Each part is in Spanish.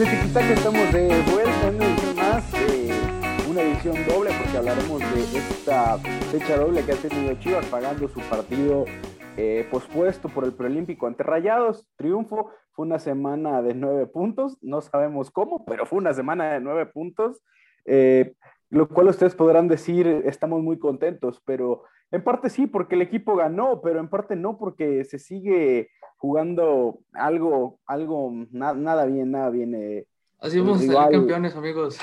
de Tiquitac estamos de vuelta en edición más, eh, una edición doble porque hablaremos de esta fecha doble que ha tenido Chivas pagando su partido eh, pospuesto por el preolímpico ante Rayados, triunfo, fue una semana de nueve puntos, no sabemos cómo, pero fue una semana de nueve puntos, eh, lo cual ustedes podrán decir, estamos muy contentos, pero en parte sí, porque el equipo ganó, pero en parte no, porque se sigue jugando algo, algo, nada bien, nada bien. Eh, Así vamos a campeones, amigos.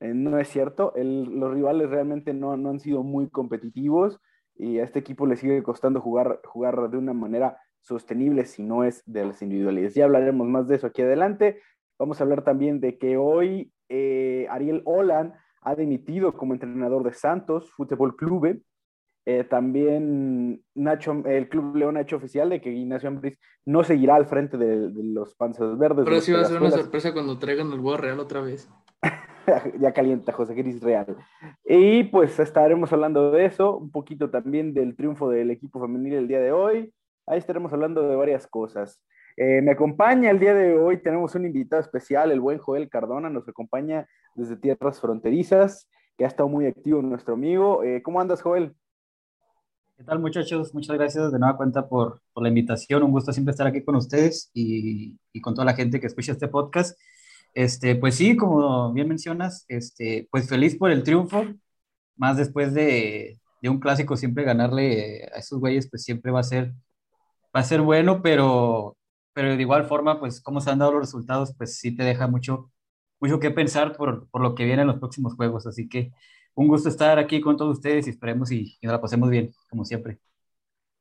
Eh, no es cierto, los rivales realmente no, no, han sido muy competitivos y a este equipo le sigue costando jugar, jugar de una manera sostenible si no es de las individualidades. Ya hablaremos más de eso aquí adelante. Vamos a hablar también de que hoy eh, Ariel Olan ha dimitido como entrenador de Santos Fútbol Clube eh, también Nacho, el Club León ha hecho oficial de que Ignacio Ambriz no seguirá al frente de, los Panzas Verdes. Pero sí va a ser una sorpresa cuando traigan el huevo real otra vez. ya calienta José Gris Real. Y pues estaremos hablando de eso, un poquito también del triunfo del equipo femenil el día de hoy. Ahí estaremos hablando de varias cosas. Eh, me acompaña el día de hoy, tenemos un invitado especial, el buen Joel Cardona, nos acompaña desde Tierras Fronterizas, que ha estado muy activo nuestro amigo. Eh, ¿Cómo andas, Joel? ¿Qué tal muchachos? Muchas gracias de nueva cuenta por, la invitación. Un gusto siempre estar aquí con ustedes y, y, con toda la gente que escucha este podcast. Este, pues sí, como bien mencionas, este, pues feliz por el triunfo, más después de, de un clásico siempre ganarle a esos güeyes, pues siempre va a ser, va a ser bueno, pero, pero de igual forma, pues cómo se han dado los resultados, pues sí te deja mucho, mucho que pensar por, por lo que viene en los próximos juegos. Así que un gusto estar aquí con todos ustedes y esperemos y, nos la pasemos bien, como siempre.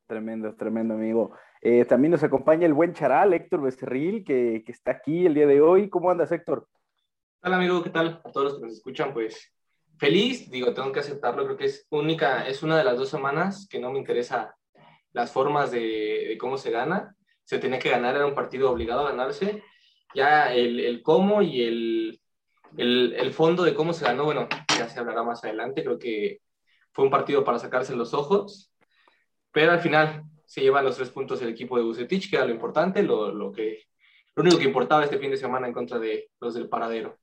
Tremendo, tremendo, amigo. Eh, también nos acompaña el buen charal, Héctor Becerril, que, que, está aquí el día de hoy. ¿Cómo andas, Héctor? ¿Qué tal, amigo? ¿Qué tal? A todos los que nos escuchan, pues feliz, digo, tengo que aceptarlo, creo que es única, es una de las dos semanas que no me interesa las formas de, de cómo se gana. Se tenía que ganar, era un partido obligado a ganarse. Ya el, el cómo y el, el, el, fondo de cómo se ganó, bueno, ya se hablará más adelante. Creo que fue un partido para sacarse los ojos, pero al final se llevan los tres puntos el equipo de Bucetich, que era lo importante, lo, lo, que, lo único que importaba este fin de semana en contra de los del paradero.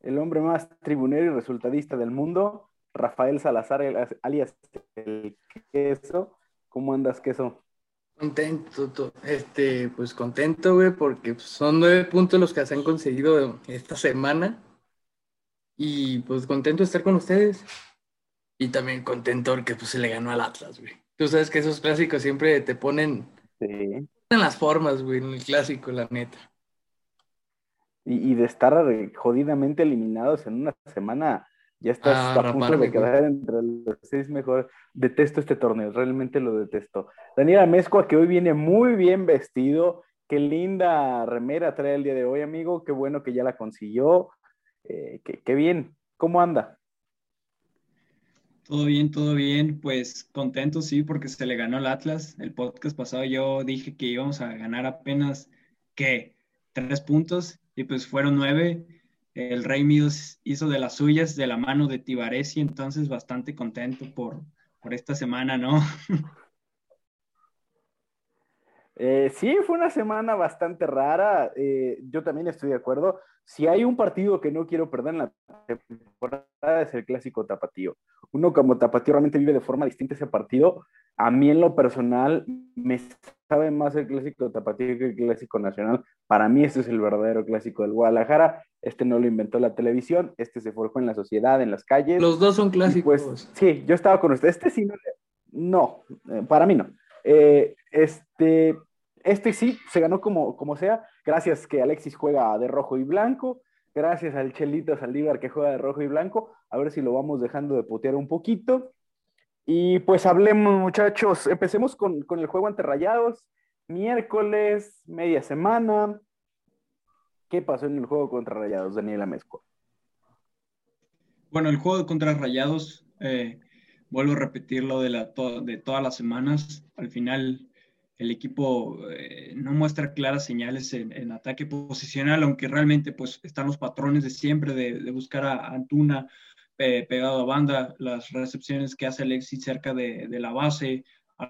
El hombre más tribunero y resultadista del mundo, Rafael Salazar, alias el queso. ¿Cómo andas, queso? Contento, este, pues contento, güey, porque son nueve puntos los que se han conseguido esta semana. Y pues contento de estar con ustedes. Y también contento porque pues se le ganó al Atlas, güey. Tú sabes que esos clásicos siempre te ponen sí. en las formas, güey, en el clásico, la neta. Y, y de estar jodidamente eliminados en una semana ya estás ah, a punto de quedar entre los seis mejores. Detesto este torneo, realmente lo detesto. Daniel Amezcua, que hoy viene muy bien vestido. Qué linda remera trae el día de hoy, amigo. Qué bueno que ya la consiguió. Eh, qué, qué bien. ¿Cómo anda? Todo bien, todo bien. Pues contento, sí, porque se le ganó el Atlas. El podcast pasado yo dije que íbamos a ganar apenas, ¿qué? Tres puntos y pues fueron nueve el Rey Midos hizo de las suyas de la mano de Tibaresi, entonces bastante contento por, por esta semana, ¿no? Eh, sí, fue una semana bastante rara. Eh, yo también estoy de acuerdo. Si hay un partido que no quiero perder en la temporada es el clásico tapatío. Uno como tapatío realmente vive de forma distinta ese partido. A mí en lo personal me sabe más el clásico tapatío que el clásico nacional. Para mí este es el verdadero clásico del Guadalajara. Este no lo inventó la televisión, este se forjó en la sociedad, en las calles. Los dos son clásicos. Pues, sí, yo estaba con usted. Este sí no, no eh, para mí no. Eh, este, este sí se ganó como, como sea, gracias que Alexis juega de rojo y blanco, gracias al Chelito Saldívar que juega de rojo y blanco. A ver si lo vamos dejando de putear un poquito. Y pues hablemos, muchachos. Empecemos con, con el juego ante Rayados. Miércoles, media semana. ¿Qué pasó en el juego contra Rayados, Daniela Mezco? Bueno, el juego contra Rayados, eh, vuelvo a repetirlo de, la, de todas las semanas. Al final, el equipo eh, no muestra claras señales en, ataque posicional, aunque realmente pues, están los patrones de siempre de, buscar a Antuna, pegado a banda, las recepciones que hace Alexis cerca de, de la base,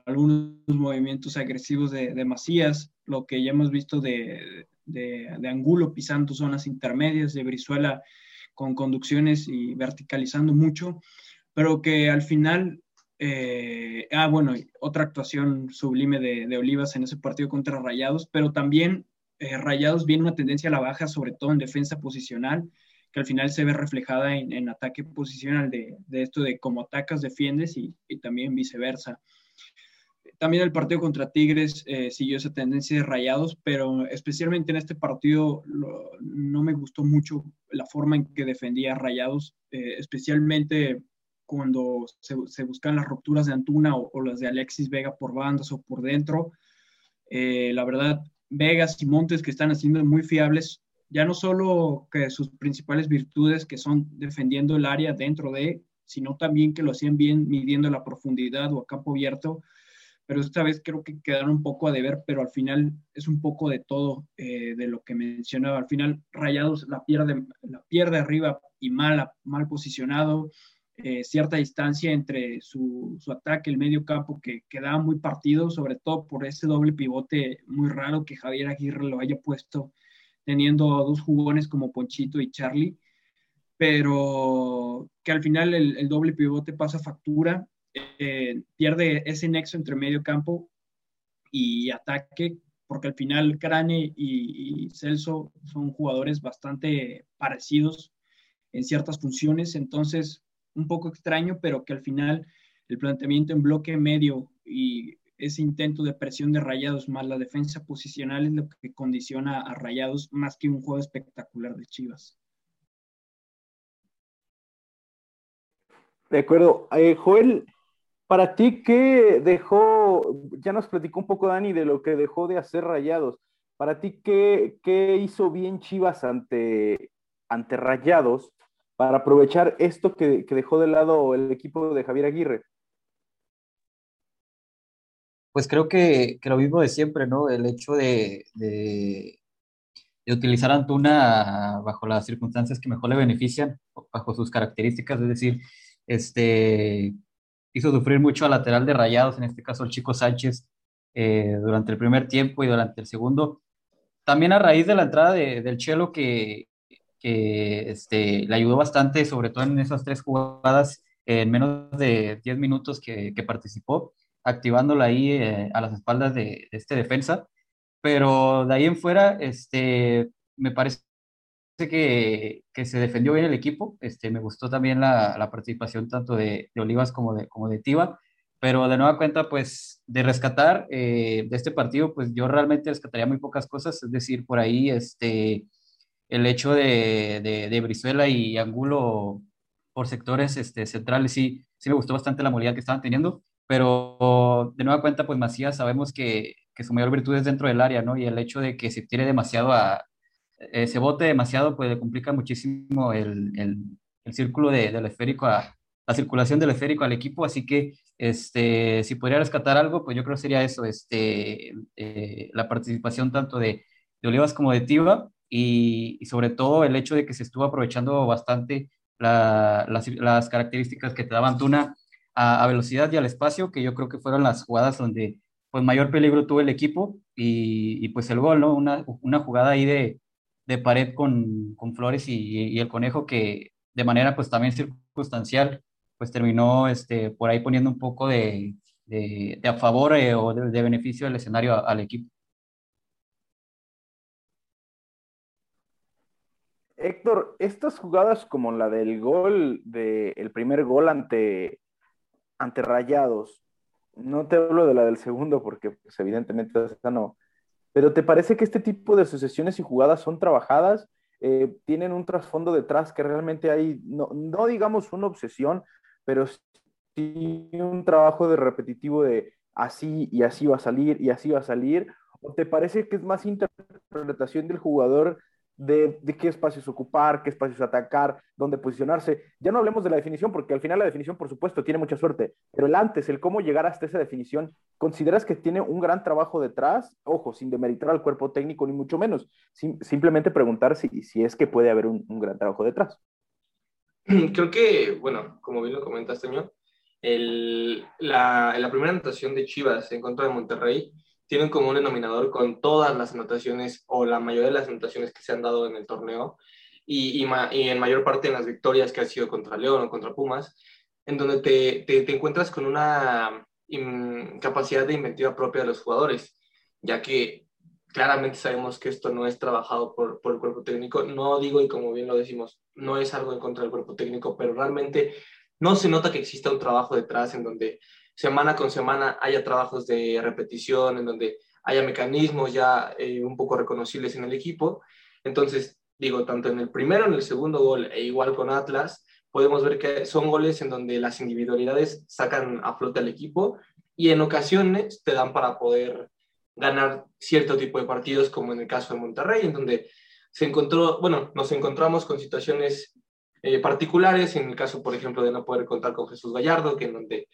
algunos movimientos agresivos de, de, Macías, lo que ya hemos visto de, de, Angulo pisando zonas intermedias, de Brizuela con conducciones y verticalizando mucho, pero que al final, eh, ah, bueno, otra actuación sublime de, Olivas en ese partido contra Rayados, pero también eh, Rayados viene una tendencia a la baja, sobre todo en defensa posicional, que al final se ve reflejada en, ataque posicional de, esto de cómo atacas, defiendes y, también viceversa. También el partido contra Tigres eh, siguió esa tendencia de rayados, pero especialmente en este partido no me gustó mucho la forma en que defendía rayados, especialmente cuando se, buscan las rupturas de Antuna o, las de Alexis Vega por bandas o por dentro. Eh, la verdad, Vegas y Montes que están haciendo muy fiables, ya no solo que sus principales virtudes que son defendiendo el área dentro de, sino también que lo hacían bien midiendo la profundidad o a campo abierto pero esta vez creo que quedaron un poco a deber, pero al final es un poco de todo eh, de lo que mencionaba. Al final Rayados la pierde, la pierde arriba y mal, mal posicionado, eh, cierta distancia entre su, su, ataque, el medio campo, que quedaba muy partido, sobre todo por ese doble pivote muy raro que Javier Aguirre lo haya puesto, teniendo dos jugones como Ponchito y Charlie, pero que al final el, doble pivote pasa factura eh, pierde ese nexo entre medio campo y ataque, porque al final Crane y, Celso son jugadores bastante parecidos en ciertas funciones, entonces un poco extraño, pero que al final el planteamiento en bloque medio y ese intento de presión de Rayados más la defensa posicional es lo que condiciona a Rayados más que un juego espectacular de Chivas. De acuerdo. Eh, Joel, para ti, ¿qué dejó? Ya nos platicó un poco Dani de lo que dejó de hacer Rayados. Para ti, ¿qué, qué hizo bien Chivas ante, ante Rayados para aprovechar esto que, dejó de lado el equipo de Javier Aguirre? Pues creo que, lo mismo de siempre, ¿no? El hecho de, utilizar Antuna bajo las circunstancias que mejor le benefician, bajo sus características, es decir, este, hizo sufrir mucho al lateral de Rayados, en este caso el Chico Sánchez, eh, durante el primer tiempo y durante el segundo. También a raíz de la entrada del Chelo que, que este, le ayudó bastante, sobre todo en esas tres jugadas, en menos de 10 minutos que, que participó, activándola ahí eh, a las espaldas de, de, este defensa. Pero de ahí en fuera, este, me parece que, que, se defendió bien el equipo. Este, me gustó también la, la participación tanto de, de, Olivas como de, como de Tiva. Pero de nueva cuenta, pues de rescatar eh, de este partido, pues yo realmente rescataría muy pocas cosas. Es decir, por ahí este, el hecho de, de, Brizuela y Angulo por sectores este, centrales, sí, sí me gustó bastante la movilidad que estaban teniendo. Pero de nueva cuenta, pues Macías sabemos que, que su mayor virtud es dentro del área, ¿no? Y el hecho de que se tire demasiado a, ese bote demasiado, pues le complica muchísimo el, el, círculo de, del esférico, la circulación del esférico al equipo, así que este, si podría rescatar algo, pues yo creo que sería eso, este, eh, la participación tanto de, de, Olivas como de Tiva y, sobre todo el hecho de que se estuvo aprovechando bastante la, las, las, características que te daban Tuna a, velocidad y al espacio, que yo creo que fueron las jugadas donde pues mayor peligro tuvo el equipo y, pues el gol, ¿no? Una, una jugada ahí de, de pared con, con Flores y, el conejo que de manera pues también circunstancial pues terminó este, por ahí poniendo un poco de, de, a favor eh, o de, beneficio del escenario al equipo. Héctor, estas jugadas como la del gol, de, el primer gol ante, ante Rayados, no te hablo de la del segundo porque pues, evidentemente esa no, pero ¿te parece que este tipo de asociaciones y jugadas son trabajadas? Eh, tienen un trasfondo detrás que realmente hay, no, no digamos una obsesión, pero sí un trabajo de repetitivo de así y así va a salir y así va a salir? ¿O te parece que es más interpretación del jugador de, qué espacios ocupar, qué espacios atacar, dónde posicionarse. Ya no hablemos de la definición, porque al final la definición, por supuesto, tiene mucha suerte, pero el antes, el cómo llegar hasta esa definición, ¿consideras que tiene un gran trabajo detrás? Ojo, sin demeritar al cuerpo técnico, ni mucho menos, simplemente preguntar si, si es que puede haber un, gran trabajo detrás. Creo que, bueno, como bien lo comentaste, el, la, la primera anotación de Chivas en contra de Monterrey, tiene un común denominador con todas las anotaciones o la mayoría de las anotaciones que se han dado en el torneo y, y, en mayor parte en las victorias que ha sido contra León o contra Pumas, en donde te, te, encuentras con una capacidad de inventiva propia de los jugadores, ya que claramente sabemos que esto no es trabajado por, por, el cuerpo técnico. No digo, y como bien lo decimos, no es algo en contra del cuerpo técnico, pero realmente no se nota que exista un trabajo detrás en donde semana con semana haya trabajos de repetición, en donde haya mecanismos ya eh, un poco reconocibles en el equipo. Entonces, digo, tanto en el primero, en el segundo gol, e igual con Atlas, podemos ver que son goles en donde las individualidades sacan a flote al equipo y en ocasiones te dan para poder ganar cierto tipo de partidos, como en el caso de Monterrey, en donde se encontró, bueno, nos encontramos con situaciones eh, particulares, en el caso, por ejemplo, de no poder contar con Jesús Gallardo, que en donde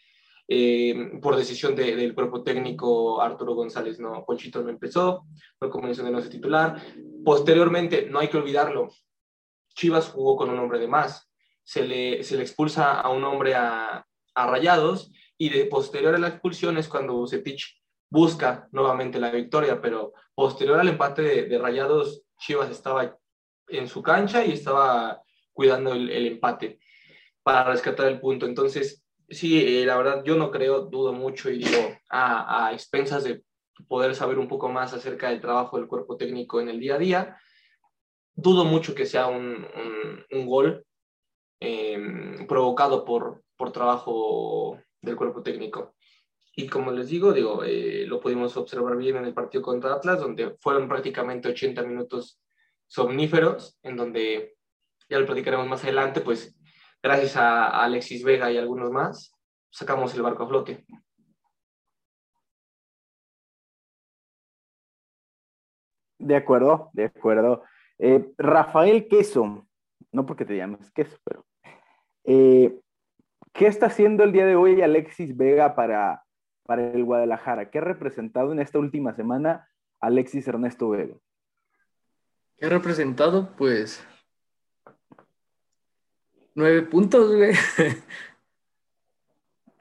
eh, por decisión del cuerpo técnico Arturo González, no, Ponchito no empezó, no comenzó de no ser titular. Posteriormente, no hay que olvidarlo, Chivas jugó con un hombre de más, se le, se le expulsa a un hombre a, a Rayados y de posterior a la expulsión es cuando Bucetich busca nuevamente la victoria, pero posterior al empate de, Rayados, Chivas estaba en su cancha y estaba cuidando el, el empate para rescatar el punto. Entonces, sí, eh, la verdad yo no creo, dudo mucho y digo a, expensas de poder saber un poco más acerca del trabajo del cuerpo técnico en el día a día, dudo mucho que sea un, un, gol em, provocado por, por trabajo del cuerpo técnico. Y como les digo, digo, eh, lo pudimos observar bien en el partido contra Atlas, donde fueron prácticamente 80 minutos somníferos, en donde ya lo platicaremos más adelante, pues gracias a Alexis Vega y algunos más, sacamos el barco a flote. De acuerdo, de acuerdo. Eh, Rafael Queso, no porque te llames Queso, pero eh, ¿qué está haciendo el día de hoy Alexis Vega para, para el Guadalajara? ¿Qué ha representado en esta última semana Alexis Ernesto Vega? ¿Qué ha representado? Pues Nueve puntos, güey.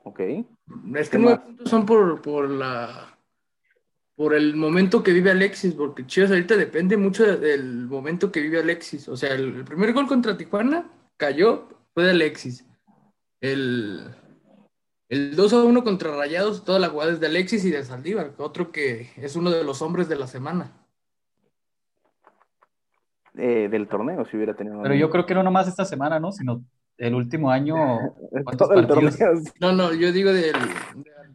Ok. Es que nueve puntos son por, por la por el momento que vive Alexis, porque Chivas ahorita depende mucho del momento que vive Alexis. O sea, el, primer gol contra Tijuana cayó, fue de Alexis. El, el 2 a 1 contra Rayados, toda la jugada es de Alexis y de Saldívar, otro que es uno de los hombres de la semana. Eh, del torneo si hubiera tenido. Pero yo creo que no nomás esta semana, ¿no? Sino el último año. Todo el torneo. No, no, yo digo de,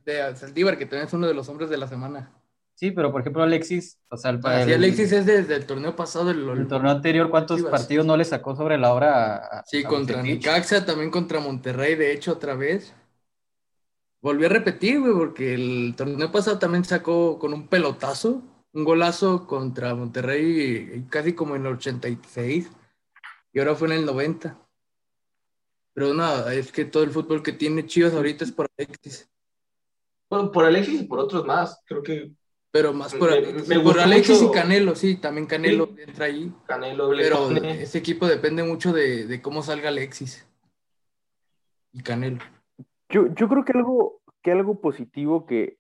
de, Saldívar, que también es uno de los hombres de la semana. Sí, pero por ejemplo Alexis, o sea, el, Alexis es desde el torneo pasado. El, torneo anterior, ¿cuántos partidos no le sacó sobre la hora? sí, contra Nicaxa, también contra Monterrey, de hecho, otra vez. Volvió a repetir, güey, porque el torneo pasado también sacó con un pelotazo un golazo contra Monterrey casi como en el 86 y ahora fue en el 90. Pero nada, es que todo el fútbol que tiene Chivas ahorita es por Alexis. Bueno, por Alexis y por otros más, creo que. Pero más por, Alexis, y Canelo, sí, también Canelo entra ahí. Canelo, Pero ese equipo depende mucho de, cómo salga Alexis y Canelo. Yo, yo creo que algo, que algo positivo que,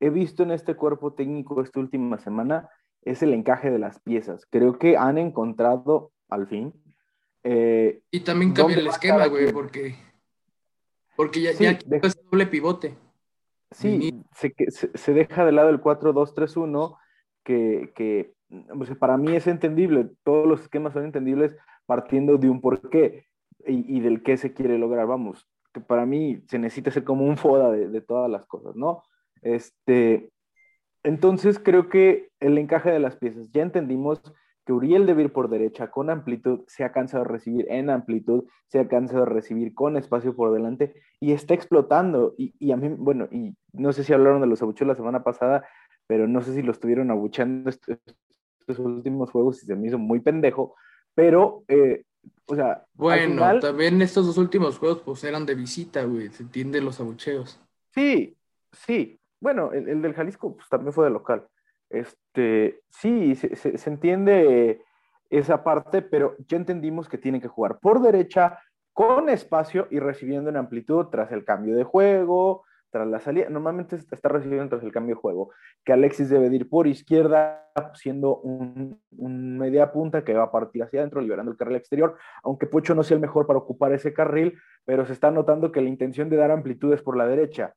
he visto en este cuerpo técnico esta última semana es el encaje de las piezas. Creo que han encontrado al fin. Eh, y también cambia el esquema, güey, porque, porque ya, es doble pivote. Sí, se, se, deja de lado el 4-2-3-1, que, que para mí es entendible. Todos los esquemas son entendibles partiendo de un porqué y, y del qué se quiere lograr. Vamos, que para mí se necesita ser como un foda de, de todas las cosas, ¿no? Este, entonces creo que el encaje de las piezas, ya entendimos que Uriel debe ir por derecha con amplitud, se ha cansado de recibir en amplitud, se ha cansado de recibir con espacio por delante y está explotando. Y, a mí, bueno, y no sé si hablaron de los abucheos la semana pasada, pero no sé si lo estuvieron abucheando estos, últimos juegos y se me hizo muy pendejo, pero, eh, o sea... Bueno, también estos dos últimos juegos pues eran de visita, güey, se entiende los abucheos. Sí, sí, bueno, el, del Jalisco pues, también fue de local. Este, sí, se, entiende esa parte, pero ya entendimos que tienen que jugar por derecha, con espacio y recibiendo en amplitud tras el cambio de juego, tras la salida, normalmente está recibiendo tras el cambio de juego, que Alexis debe ir por izquierda, siendo un, media punta que va a partir hacia adentro, liberando el carril exterior, aunque Pocho no sea el mejor para ocupar ese carril, pero se está notando que la intención de dar amplitudes por la derecha,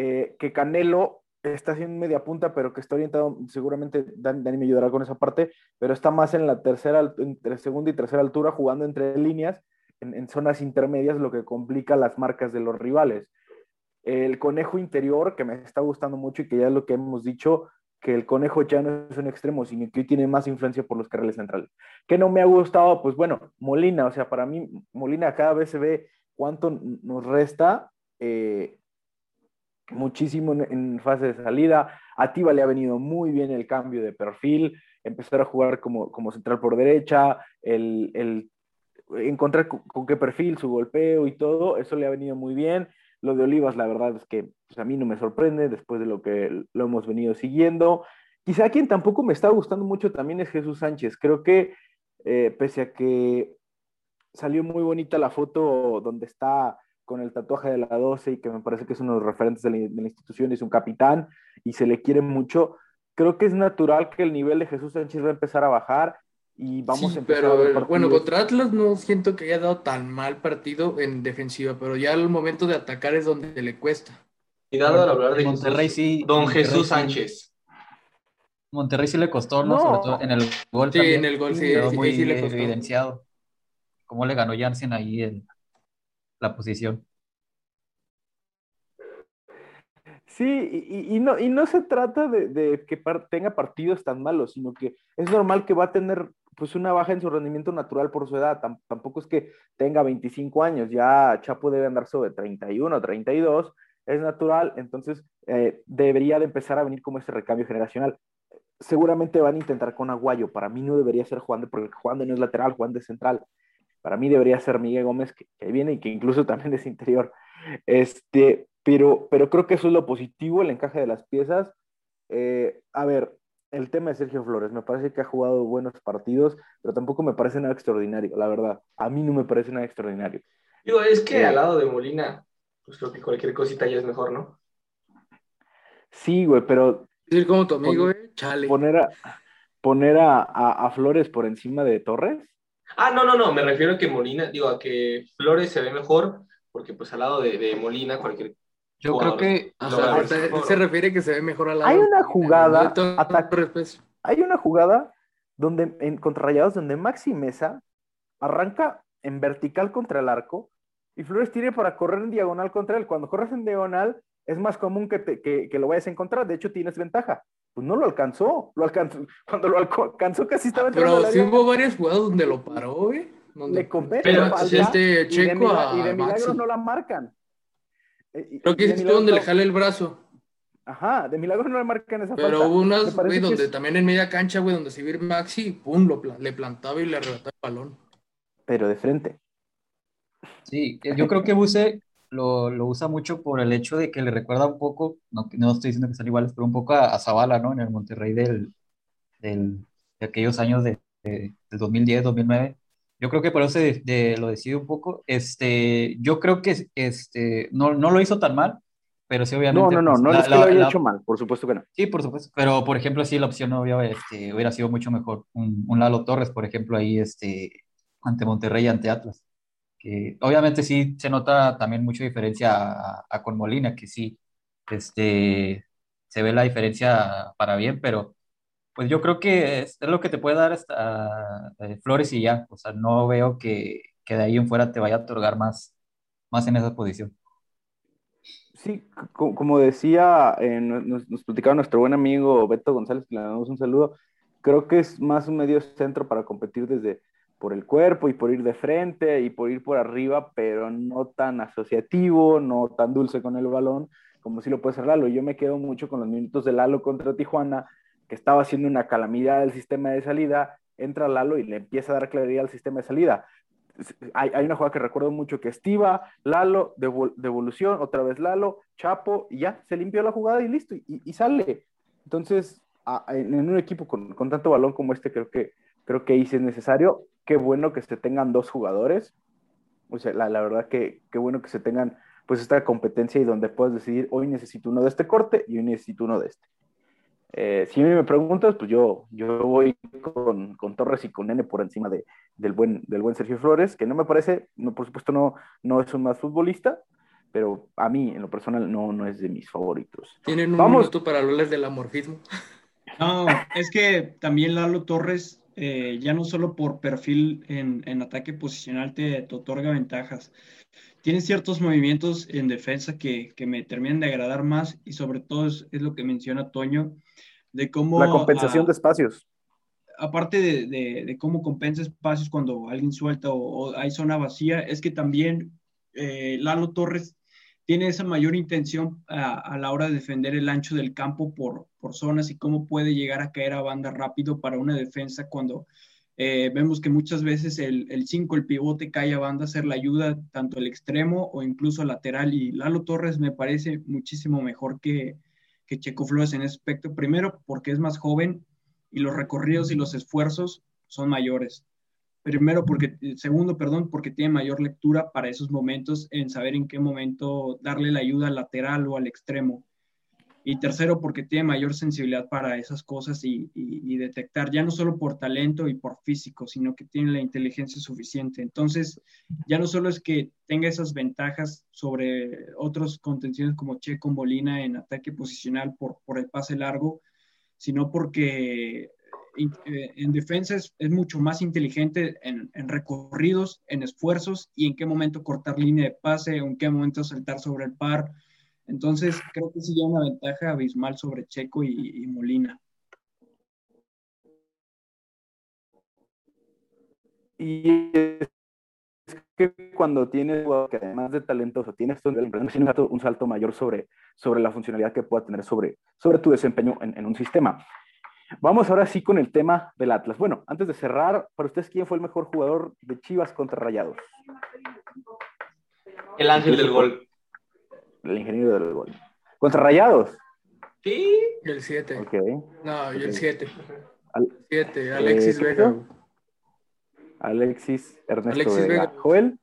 eh, que Canelo está haciendo media punta, pero que está orientado, seguramente Dani, me ayudará con esa parte, pero está más en la tercera, entre segunda y tercera altura, jugando entre líneas, en, zonas intermedias, lo que complica las marcas de los rivales. El conejo interior, que me está gustando mucho y que ya es lo que hemos dicho, que el conejo ya no es un extremo, sino que tiene más influencia por los carriles centrales. ¿Qué no me ha gustado? Pues bueno, Molina, o sea, para mí, Molina cada vez se ve cuánto nos resta. Eh, muchísimo en, fase de salida. A Tiba le ha venido muy bien el cambio de perfil, empezar a jugar como, como central por derecha, el, el encontrar con, qué perfil, su golpeo y todo, eso le ha venido muy bien. Lo de Olivas, la verdad es que pues, a mí no me sorprende después de lo que lo hemos venido siguiendo. Quizá quien tampoco me está gustando mucho también es Jesús Sánchez. Creo que eh, pese a que salió muy bonita la foto donde está con el tatuaje de la 12 y que me parece que es uno de los referentes de la, institución, es un capitán y se le quiere mucho, creo que es natural que el nivel de Jesús Sánchez va a empezar a bajar y vamos a empezar pero, bueno, contra Atlas no siento que haya dado tan mal partido en defensiva, pero ya el momento de atacar es donde le cuesta. Y dado al hablar de Monterrey sí. Don Jesús Sánchez. Monterrey sí le costó, ¿no? Sobre todo en el gol. Sí, en el gol sí, sí, muy sí le costó. evidenciado. Cómo le ganó Jansen ahí el, la posición. Sí, y, no, y no se trata de, que tenga partidos tan malos, sino que es normal que va a tener pues una baja en su rendimiento natural por su edad. tampoco es que tenga 25 años, ya Chapo debe andar sobre 31, 32, es natural, entonces eh, debería de empezar a venir como ese recambio generacional. Seguramente van a intentar con Aguayo, para mí no debería ser Juan de, porque Juan de no es lateral, Juan de central. Para mí debería ser Miguel Gómez, que, viene y que incluso también es interior. Este, pero, pero creo que eso es lo positivo, el encaje de las piezas. Eh, a ver, el tema de Sergio Flores, me parece que ha jugado buenos partidos, pero tampoco me parece nada extraordinario, la verdad. A mí no me parece nada extraordinario. Digo, es que eh, al lado de Molina, pues creo que cualquier cosita ya es mejor, ¿no? Sí, güey, pero. Decir como tu amigo, eh, chale. Poner a, poner a Flores por encima de Torres. Ah, no, no, no, me refiero a que Molina, digo, a que Flores se ve mejor, porque pues al lado de, Molina cualquier... Yo creo que se, refiere que se ve mejor al lado. Hay una jugada, hay una jugada donde en contra donde Maxi Mesa arranca en vertical contra el arco y Flores tiene para correr en diagonal contra él. Cuando corres en diagonal es más común que, que, que lo vayas a encontrar, de hecho tienes ventaja pues no lo alcanzó. Lo alcanzó. Cuando lo alcanzó casi estaba entrando Pero sí hubo varias jugadas donde lo paró, güey. Donde... Le compete Pero este Checo y de, milagro no la marcan. Eh, Creo que es donde le jale el brazo. Ajá, de milagro no le marcan esa Pero hubo unas, güey, donde también en media cancha, güey, donde se vio Maxi, pum, lo, le plantaba y le arrebataba el balón. Pero de frente. Sí, yo creo que Buse lo, lo, usa mucho por el hecho de que le recuerda un poco, no, no estoy diciendo que sean iguales, pero un poco a, Zavala, ¿no? En el Monterrey del, del de aquellos años de, del 2010, 2009. Yo creo que por eso de, lo decido un poco. Este, yo creo que este, no, no lo hizo tan mal, pero sí, obviamente. No, no, no, pues, no es que lo haya hecho mal, por supuesto que no. Sí, por supuesto. Pero, por ejemplo, sí, la opción obvia, este, hubiera sido mucho mejor. Un, un Lalo Torres, por ejemplo, ahí este, ante Monterrey y ante Atlas que obviamente sí se nota también mucha diferencia a, con Molina, que sí, este, se ve la diferencia para bien, pero pues yo creo que es, lo que te puede dar hasta eh, Flores y ya, o sea, no veo que, que, de ahí en fuera te vaya a otorgar más, más en esa posición. Sí, como decía, eh, nos, nos, platicaba nuestro buen amigo Beto González, que le damos un saludo, creo que es más un medio centro para competir desde, por el cuerpo y por ir de frente y por ir por arriba, pero no tan asociativo, no tan dulce con el balón como si lo puede ser Lalo. Yo me quedo mucho con los minutos de Lalo contra Tijuana, que estaba haciendo una calamidad del sistema de salida, entra Lalo y le empieza a dar claridad al sistema de salida. Hay, una jugada que recuerdo mucho que estiva, Lalo, devolución, otra vez Lalo, Chapo, y ya, se limpió la jugada y listo, y, sale. Entonces, en, un equipo con, con, tanto balón como este, creo que, creo que ahí sí es necesario qué bueno que se tengan dos jugadores. O sea, la, verdad que qué bueno que se tengan pues esta competencia y donde puedes decidir, hoy necesito uno de este corte y hoy necesito uno de este. Eh, si a mí me preguntas, pues yo, yo voy con, con Torres y con Nene por encima de, del, buen, del buen Sergio Flores, que no me parece, no, por supuesto no, no es un más futbolista, pero a mí en lo personal no, no es de mis favoritos. Tienen un Vamos. minuto para hablarles del amorfismo. No, es que también Lalo Torres, eh, ya no solo por perfil en, en ataque posicional te, te, otorga ventajas, tiene ciertos movimientos en defensa que, que, me terminan de agradar más y sobre todo es, es lo que menciona Toño, de cómo... La compensación de espacios. Aparte de, de, de, cómo compensa espacios cuando alguien suelta o, o hay zona vacía, es que también eh, Lalo Torres tiene esa mayor intención a, la hora de defender el ancho del campo por, por zonas y cómo puede llegar a caer a banda rápido para una defensa cuando eh, vemos que muchas veces el 5, el, el, pivote, cae a banda, hacer la ayuda tanto el extremo o incluso lateral. Y Lalo Torres me parece muchísimo mejor que, que Checo Flores en ese aspecto. Primero, porque es más joven y los recorridos y los esfuerzos son mayores. Primero, porque, segundo, perdón, porque tiene mayor lectura para esos momentos en saber en qué momento darle la ayuda al lateral o al extremo. Y tercero, porque tiene mayor sensibilidad para esas cosas y, y, y, detectar, ya no solo por talento y por físico, sino que tiene la inteligencia suficiente. Entonces, ya no solo es que tenga esas ventajas sobre otros contenciones como Checo Molina en ataque posicional por, por el pase largo, sino porque en defensa es, es, mucho más inteligente en, en, recorridos, en esfuerzos y en qué momento cortar línea de pase, en qué momento saltar sobre el par. Entonces, creo que sí hay una ventaja abismal sobre Checo y, y Molina. Y es que cuando tienes que además de talentoso, tienes un salto, un salto mayor sobre, sobre la funcionalidad que pueda tener sobre, sobre tu desempeño en, en un sistema. Vamos ahora sí con el tema del Atlas. Bueno, antes de cerrar, para ustedes, ¿quién fue el mejor jugador de Chivas contra Rayados? El ángel del gol. El ingeniero del gol. ¿Contra Rayados? Sí. El 7. Okay. No, y el 7. 7, Alexis eh, Vega. Alexis Ernesto Alexis Vega. Vega. ¿Joel?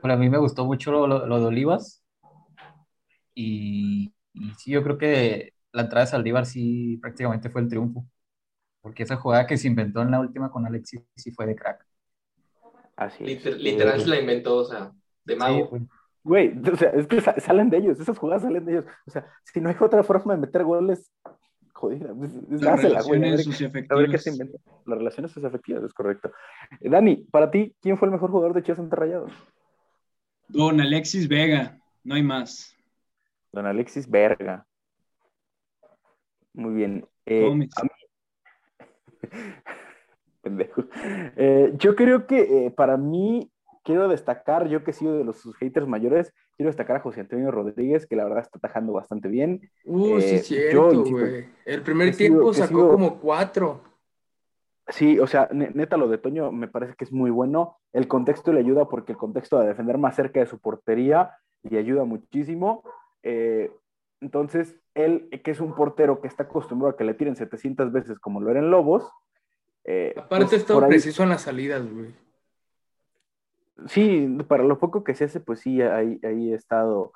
Bueno, a mí me gustó mucho lo, lo, lo de Olivas. Y, y sí, yo creo que la entrada de Saldívar sí prácticamente fue el triunfo. Porque esa jugada que se inventó en la última con Alexis sí fue de crack. Así es. Liter, literal se la inventó, o sea, de mago. Sí, Güey, o sea, es que salen de ellos, esas jugadas salen de ellos. O sea, si no hay otra forma de meter goles, jodida. Las relaciones socioafectivas. A ver qué se inventa. Las relaciones socioafectivas, es correcto. Eh, Dani, para ti, ¿quién fue el mejor jugador de Chivas ante Rayados? Don Alexis Vega, no hay más. Don Alexis Verga. Muy bien. Eh, a mí... Pendejo. Eh, yo creo que eh, para mí, quiero destacar, yo que he sido de los sus haters mayores, quiero destacar a José Antonio Rodríguez, que la verdad está tajando bastante bien. Uh, sí, cierto, güey. El primer tiempo sido, sacó sido... como cuatro. Sí, o sea, neta, lo de Toño me parece que es muy bueno. El contexto le ayuda porque el contexto de defender más cerca de su portería le ayuda muchísimo. Eh, entonces, él, que es un portero que está acostumbrado a que le tiren 700 veces como lo eran Lobos. Eh, Aparte, pues, está preciso en las salidas, güey. Sí, para lo poco que se hace, pues sí, ahí, ahí he estado,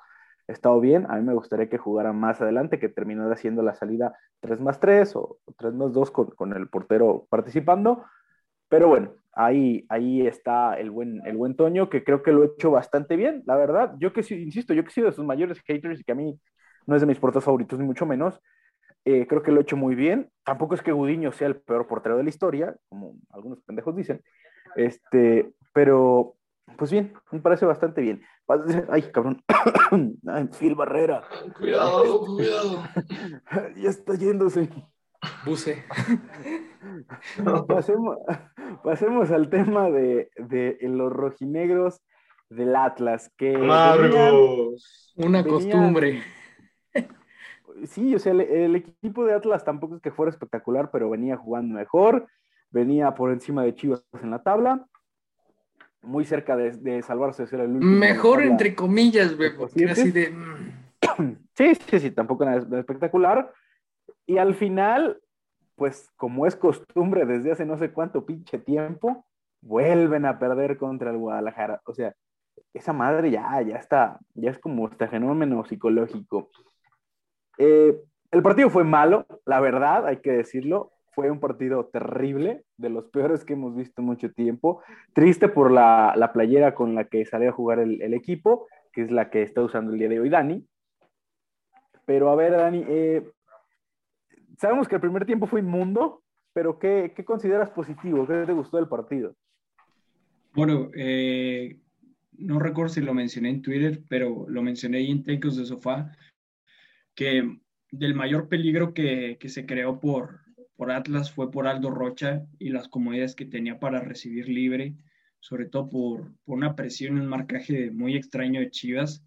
he estado bien. A mí me gustaría que jugara más adelante, que terminara haciendo la salida 3 más 3 o 3 más 2 con, con el portero participando. Pero bueno, ahí, ahí está el buen, el buen Toño, que creo que lo he hecho bastante bien, la verdad. Yo que sí, insisto, yo que he sido de sus mayores haters y que a mí no es de mis porteros favoritos, ni mucho menos. Eh, creo que lo he hecho muy bien. Tampoco es que Gudiño sea el peor portero de la historia, como algunos pendejos dicen. Este, pero, pues bien, me parece bastante bien. Ay, cabrón. Ay, Phil Barrera. Cuidado, cuidado. ya está yéndose. Buse. pasemos, pasemos al tema de, de los rojinegros del Atlas. Que Marcos. Una costumbre sí, o sea, el, el, equipo de Atlas tampoco es que fuera espectacular, pero venía jugando mejor, venía por encima de Chivas en la tabla, muy cerca de, de salvarse de ser el último. Mejor entre comillas, güey, así de... Sí, sí, sí, tampoco nada espectacular. Y al final, pues como es costumbre desde hace no sé cuánto pinche tiempo, vuelven a perder contra el Guadalajara. O sea, esa madre ya, ya está, ya es como este fenómeno psicológico. Eh, el partido fue malo, la verdad, hay que decirlo. Fue un partido terrible, de los peores que hemos visto en mucho tiempo. Triste por la, la playera con la que salió a jugar el, el, equipo, que es la que está usando el día de hoy Dani. Pero a ver, Dani, eh, sabemos que el primer tiempo fue inmundo, pero ¿qué, qué consideras positivo? ¿Qué te gustó del partido? Bueno, eh, no recuerdo si lo mencioné en Twitter, pero lo mencioné en Tecos de Sofá, que del mayor peligro que, que, se creó por, por Atlas fue por Aldo Rocha y las comodidades que tenía para recibir libre, sobre todo por, por una presión y un marcaje muy extraño de Chivas,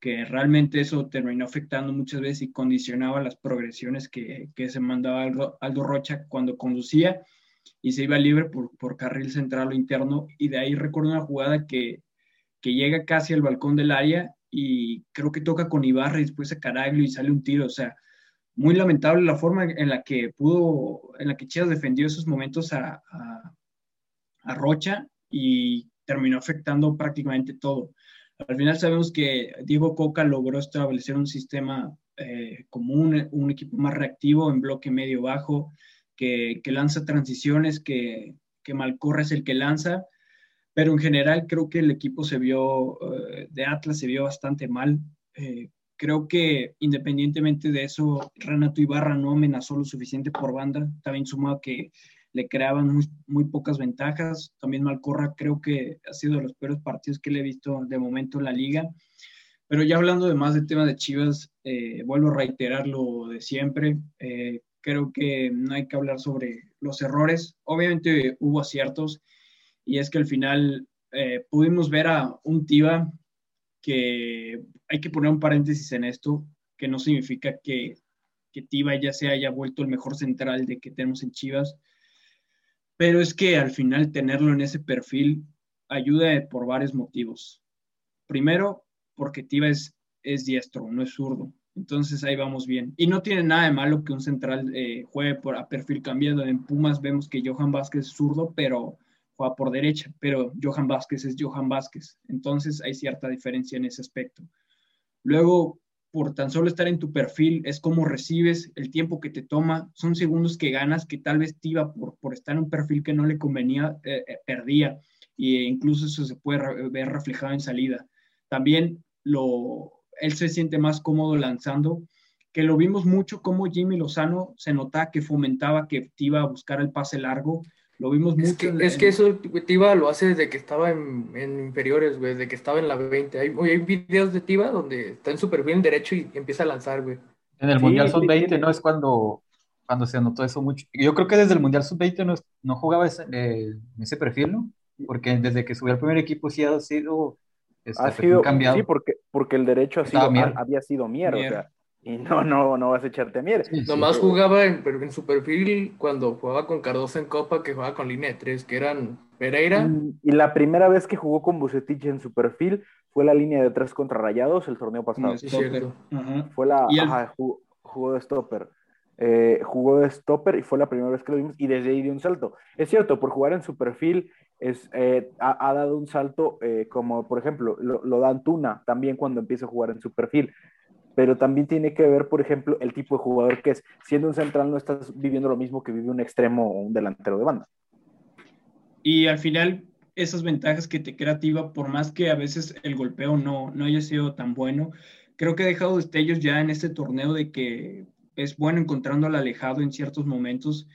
que realmente eso terminó afectando muchas veces y condicionaba las progresiones que, que se mandaba Aldo, Aldo, Rocha cuando conducía y se iba libre por, por carril central o interno. Y de ahí recuerdo una jugada que, que llega casi al balcón del área y creo que toca con Ibarra y después a Caraglio y sale un tiro. O sea, muy lamentable la forma en la que pudo, en la que Chivas defendió esos momentos a, a, Rocha y terminó afectando prácticamente todo. Al final sabemos que Diego Coca logró establecer un sistema eh, común, un equipo más reactivo en bloque medio-bajo, que, que, lanza transiciones, que, que Malcorra es el que lanza, pero en general creo que el equipo se vio, eh, de Atlas se vio bastante mal. Eh, creo que independientemente de eso, Renato Ibarra no amenazó lo suficiente por banda, también sumado que le creaban muy, muy, pocas ventajas. También Malcorra creo que ha sido de los peores partidos que le he visto de momento en la liga. Pero ya hablando de más del tema de Chivas, eh, vuelvo a reiterar lo de siempre. Eh, creo que no hay que hablar sobre los errores. Obviamente hubo aciertos y es que al final eh, pudimos ver a un Tiva que hay que poner un paréntesis en esto, que no significa que, que Tiva ya se haya vuelto el mejor central de que tenemos en Chivas, pero es que al final tenerlo en ese perfil ayuda por varios motivos. Primero, porque Tiva es, es diestro, no es zurdo. Entonces ahí vamos bien. Y no tiene nada de malo que un central eh, juegue por, a perfil cambiado. En Pumas vemos que Johan Vázquez es zurdo, pero juega por derecha. Pero Johan Vázquez es Johan Vázquez. Entonces hay cierta diferencia en ese aspecto. Luego, por tan solo estar en tu perfil, es como recibes, el tiempo que te toma, son segundos que ganas que tal vez Tiva por, estar en un perfil que no le convenía, eh, eh, perdía, e incluso eso se puede ver reflejado en salida. También lo, él se siente más cómodo lanzando, que lo vimos mucho como Jimmy Lozano se notaba que fomentaba que Tiva buscar el pase largo, lo vimos mucho. Es que, en, es que eso Tiva lo hace desde que estaba en, en inferiores, güey, desde que estaba en la 20. Hay, hay videos de Tiva donde está en su perfil derecho y empieza a lanzar, güey. En el sí, Mundial Sub-20, ¿no? Es cuando, cuando se anotó eso mucho. Yo creo que desde el Mundial Sub-20 no, no, jugaba ese, eh, ese perfil, ¿no? Porque desde que subió al primer equipo sí ha sido, este, ha sido cambiado. Sí, porque, porque el derecho ha sido, había sido Mier, Mier. o sea. Y no, no, no vas a echarte a mier. Sí, Nomás sí, jugaba en, en, su perfil cuando jugaba con Cardoso en Copa, que jugaba con línea de tres, que eran Pereira. Y, y la primera vez que jugó con Bucetich en su perfil fue la línea de tres contra Rayados el torneo pasado. Sí, cierto. Ajá. Fue la. El... Ajá, jugó, jugó, de stopper. Eh, jugó de stopper y fue la primera vez que lo vimos y desde ahí dio un salto. Es cierto, por jugar en su perfil es, eh, ha, ha, dado un salto eh, como por ejemplo lo, lo da Antuna también cuando empieza a jugar en su perfil pero también tiene que ver, por ejemplo, el tipo de jugador que es. Siendo un central no estás viviendo lo mismo que vive un extremo o un delantero de banda. Y al final, esas ventajas que te creativa, por más que a veces el golpeo no, no haya sido tan bueno, creo que ha dejado destellos ya en este torneo de que es bueno encontrando al alejado en ciertos momentos.